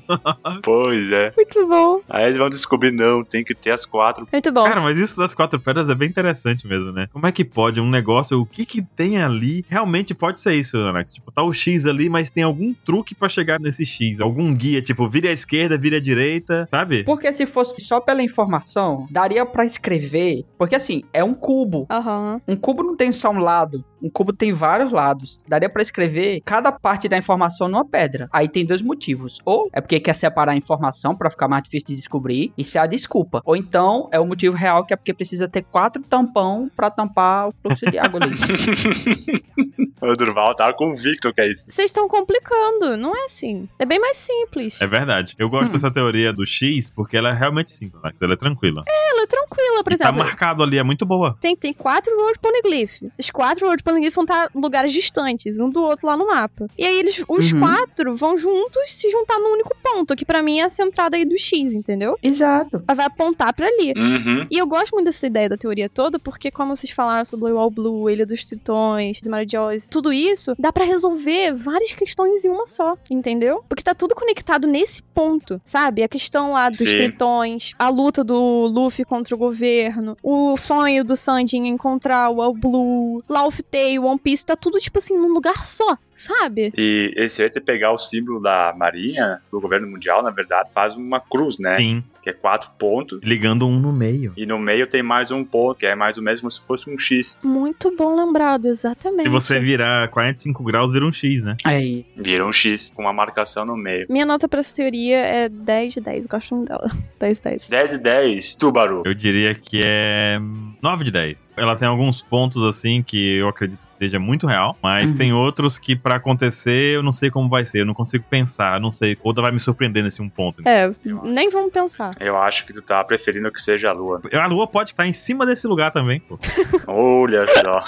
Pois é. Muito bom. Aí eles vão descobrir, não, tem que ter as quatro. Muito bom. Cara, mas isso das quatro pedras é bem interessante mesmo, né? Como é que pode um negócio, o que que tem ali? Realmente pode ser isso, Alex. Tipo, tá o X ali, mas tem algum truque pra chegar nesse X. Algum guia, tipo, vira à esquerda, vira à direita, sabe? Porque se fosse só pela informação, daria pra escrever. Porque assim, é um cubo. Aham. Um cubo não tem só um lado. Um cubo tem vários lados. Daria pra escrever cada parte da informação numa pedra. Aí tem dois motivos. Ou é porque quer separar a informação pra ficar mais difícil de descobrir. Isso é a desculpa. Ou então é o motivo real que é porque precisa ter quatro tampão pra tampar o fluxo de água ali. O Durval tava convicto que é isso. Vocês estão complicando, não é assim. É bem mais simples. É verdade. Eu gosto dessa teoria do X porque ela é realmente simples. Ela é tranquila. Ela é tranquila, por E tá exemplo. marcado ali, é muito boa. Tem, tem quatro Road Poneglyph. Os quatro Road Poneglyph vão estar em lugares distantes, um do outro lá no mapa. E aí eles, os Uhum. quatro vão juntos se juntar num único ponto, que pra mim é a centrada aí do X, entendeu? Exato. Ela vai apontar pra ali. Uhum. E eu gosto muito dessa ideia da teoria toda, porque como vocês falaram sobre o All Blue, Ilha dos Tritões, Marajoyce, tudo isso, dá pra resolver várias questões em uma só, entendeu? Porque tá tudo conectado nesse ponto, sabe? A questão lá dos Sim. Tritões, a luta do Luffy contra o governo, o sonho do Sanji em encontrar o All Blue, Laugh Tale, One Piece, tá tudo, tipo assim, num lugar só, sabe? E esse aí de pegar o símbolo da Marinha, do governo mundial, na verdade, faz uma cruz, né? Sim. Que é quatro pontos. Ligando um no meio. E no meio tem mais um ponto, que é mais ou menos como se fosse um X. Muito bom lembrado, exatamente. Se você virar 45 graus, vira um X, né? Aí. Vira um X com uma marcação no meio. Minha nota pra essa teoria é 10 de 10, gosto muito dela. 10 de 10. 10 e 10, Tubaru. Eu diria que é 9 de 10. Ela tem alguns pontos assim que eu acredito que seja muito real, mas Uhum. tem outros que pra acontecer eu não sei como vai ser, eu não consigo pensar, não sei. Outra vai me surpreender nesse um ponto. É, nem vamos pensar. Eu acho que tu tá preferindo que seja a lua. A lua pode estar em cima desse lugar também, pô. Olha só.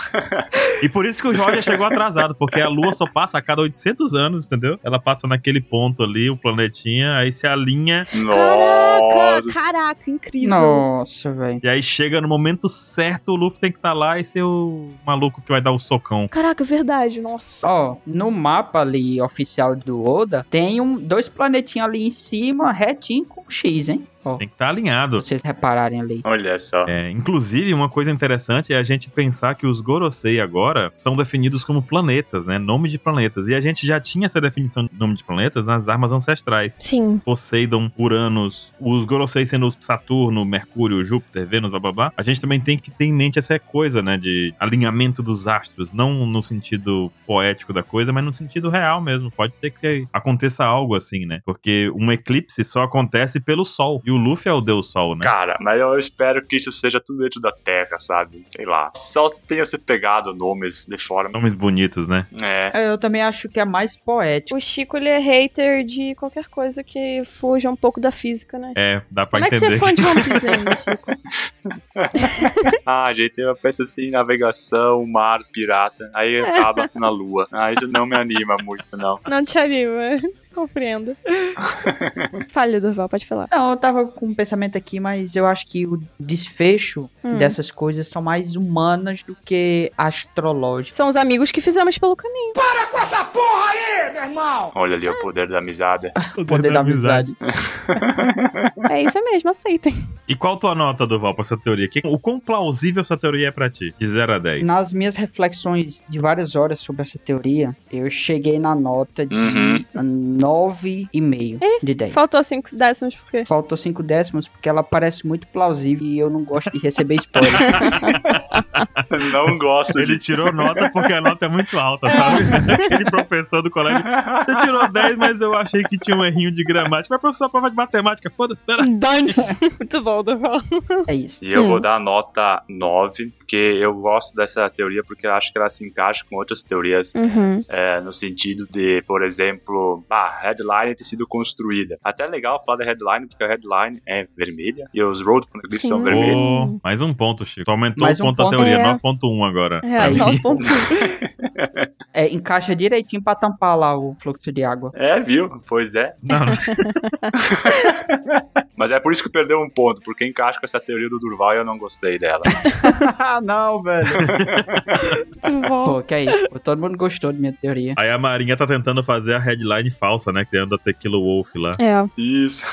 E por isso que o Jorge chegou atrasado, porque a lua só passa a cada 800 anos, entendeu? Ela passa naquele ponto ali, o planetinha, aí se alinha Caraca, Nossa. caraca, incrível. Nossa, velho. e aí chega no momento certo, o Luffy tem que estar lá e ser o maluco que vai dar o socão. Caraca, verdade, nossa. Ó, no mapa ali oficial do Oda, tem um, dois planetinhos ali em cima, retinho com X, hein? Ó, Tem que estar alinhado. vocês repararem ali. Olha só. É, inclusive, uma coisa interessante é a gente pensar que os Gorosei agora são definidos como planetas, né? Nome de planetas. E a gente já tinha essa definição de nome de planetas nas armas ancestrais. Sim. Poseidon, Uranus, os Gorosei sendo Saturno, Mercúrio, Júpiter, Vênus, blá blá blá. A gente também tem que ter em mente essa coisa, né? De alinhamento dos astros. Não no sentido poético da coisa, mas no sentido real mesmo. Pode ser que aconteça algo assim, né? Porque um eclipse só acontece pelo Sol. E o Luffy é o Deus Sol, né? Cara, mas eu espero que isso seja tudo dentro da Terra, sabe? Sei lá. Só tenha se pegado nomes de forma. Nomes bonitos, né? É. É, Eu também acho que é mais poético. O Chico, ele é hater de qualquer coisa que fuja um pouco da física, né? É, dá pra Como é que você entender. é fã de One Piece ainda, Chico? Ah, gente, eu penso assim, navegação, mar, pirata. Aí acaba na lua. Ah, isso não me anima muito, não. Não te anima. Compreendo. Fale, Durval, pode falar. Não, eu tava com um pensamento aqui, mas eu acho que o desfecho Hum. dessas coisas são mais humanas do que astrológicas. São os amigos que fizemos pelo caminho. Olha ali o poder da amizade. O poder da amizade. É isso mesmo, aceitem. E qual tua nota, Duval, pra essa teoria? Que- O quão plausível essa teoria é pra ti? De 0 a 10. Nas minhas reflexões de várias horas sobre essa teoria, eu cheguei na nota de Uhum. 9,5 de 10. Faltou cinco décimos por quê? Faltou 5 décimos porque ela parece muito plausível e eu não gosto de receber spoiler. Não gosto Ele tirou nota porque a nota é muito alta, sabe? Aquele professor do colégio. Você tirou 10, mas eu achei que tinha um errinho de gramática. Mas professor, prova de matemática, foda-se, pera. Dane-se. Muito bom, Durval. é isso. E eu Hum. vou dar nota 9, porque eu gosto dessa teoria porque eu acho que ela se encaixa com outras teorias Uhum. é, no sentido de, por exemplo, a headline ter sido construída. Até é legal falar da headline, porque a headline é vermelha e os road Sim. são vermelhos. Ô, mais um ponto, Chico. Tu aumentou Mais o um ponto da teoria, É. 9.1 agora. É, Aí. nove ponto um. É, encaixa direitinho pra tampar lá o fluxo de água. É, viu? Pois é. Não, não. Mas é por isso que perdeu um ponto, porque encaixa com essa teoria do Durval e eu não gostei dela. Não, velho. Pô, que é isso? Pô, todo mundo gostou da minha teoria. Aí a Marinha tá tentando fazer a headline falsa, né? Criando a Tequila Wolf lá. É. Isso.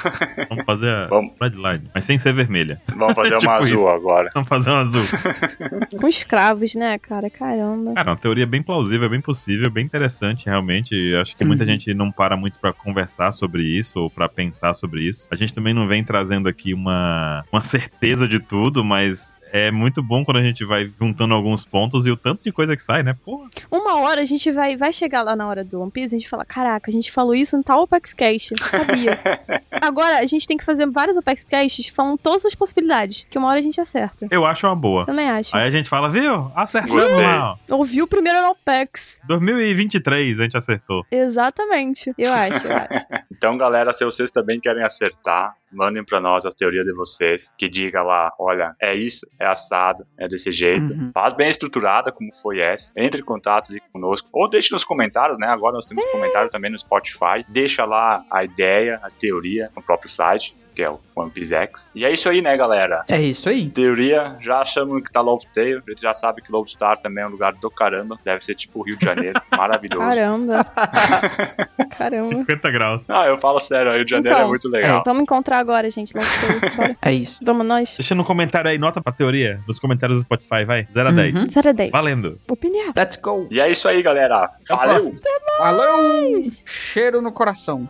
Vamos fazer a Vamos. headline, mas sem ser vermelha. Vamos fazer Tipo uma azul isso. agora. Vamos fazer um azul. Com escravos, né, cara? Caramba. Cara, uma teoria bem plausível, bem possível, bem interessante, realmente. Acho que muita Uhum. gente não para muito pra conversar sobre isso ou pra pensar sobre isso. A gente também não vem trazendo aqui uma, uma certeza de tudo, mas é muito bom quando a gente vai juntando alguns pontos e o tanto de coisa que sai, né? Pô, Uma hora a gente vai, vai chegar lá na hora do One Piece e a gente fala: Caraca, a gente falou isso em tal Apex Cash. Eu Sabia. Agora a gente tem que fazer vários Apex Caches falando todas as possibilidades. Que uma hora a gente acerta. eu acho uma boa. Também acho. Aí a gente fala, viu? Acertamos lá. Ouviu o primeiro no Apex. 2023 a gente acertou. Exatamente. Eu acho, eu acho. Então, galera, se vocês também querem acertar, mandem pra nós as teorias de vocês, que diga lá, olha, é isso, é assado, é desse jeito. Uhum. Faz bem estruturada como foi essa. Entre em contato ali conosco. Ou deixe nos comentários, né? Agora nós temos comentário também no Spotify. Deixa lá a ideia, a teoria no próprio site, que é o One Piece X. E é isso aí, né, galera? É isso aí. Teoria, já achamos que tá Love Tale. A gente já sabe que Love Star também é um lugar do caramba. Deve ser tipo o Rio de Janeiro. Maravilhoso. Caramba. Caramba. 50 graus. Ah, eu falo sério, o Rio de Janeiro Então, é muito legal. Vamos encontrar agora, gente. Que- Bora. É isso. Vamos nós? Deixa no comentário aí, nota pra teoria, nos comentários do Spotify, vai. 0 a 10. Uhum. 0 a 10. Valendo. Opinião. Let's go. E é isso aí, galera. Valeu! próximo. Valeu! Cheiro no coração.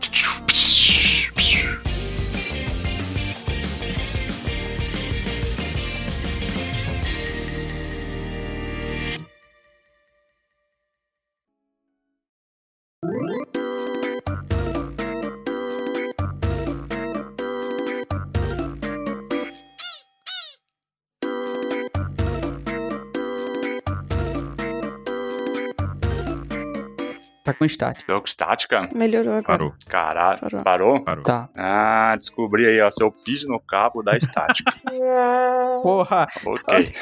Tá com estática. Jogo estática? Melhorou agora. Parou. Caralho. Parou. Parou? Parou. Tá. Ah, descobri aí, ó. Seu piso no cabo da estática. Porra. ok.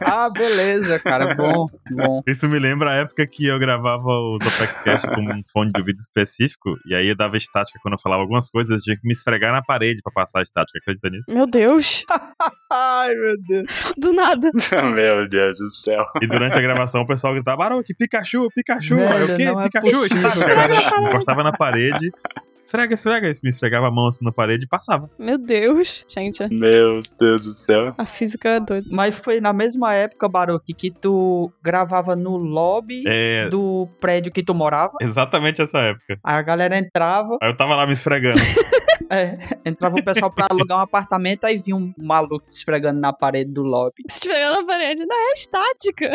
Ah, beleza, cara. Bom, bom. Isso me lembra a época que eu gravava os Apex Cash com um fone de ouvido específico, e aí eu dava estática quando eu falava algumas coisas, eu tinha que me esfregar na parede pra passar a estática. Acredita nisso? Meu Deus. Ai, meu Deus. Do nada. Meu Deus do céu. E durante a gravação o pessoal gritava, Baroque, Pikachu, Pikachu, Velho, eu, o quê? é Pikachu, cara. Encostava na parede, esfrega, esfrega, me esfregava a mão assim na parede e passava. Meu Deus. Gente, Meu Deus do céu. a física é doida. Mas foi na mesma época, Baruque, que tu gravava no lobby É, do prédio que tu morava. exatamente essa época. Aí a galera entrava, Aí eu tava lá me esfregando. é, entrava o pessoal pra alugar um apartamento, aí vinha um maluco se esfregando na parede do lobby. Se tiver na parede, não é estática.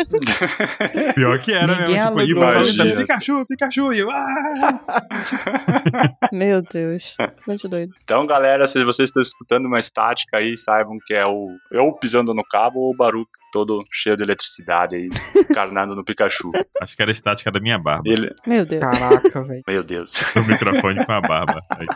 Pior que era Ninguém mesmo. Tipo, Imagina. Pikachu, Pikachu, e eu, ah! Meu Deus. Muito doido. Então, galera, se vocês estão escutando uma estática aí, saibam que é o eu pisando no cabo ou o Baruch todo cheio de eletricidade aí, encarnado no Pikachu. Acho que era a estática da minha barba. Ele. Meu Deus. Caraca, velho. Meu Deus. O microfone com a barba. Aí,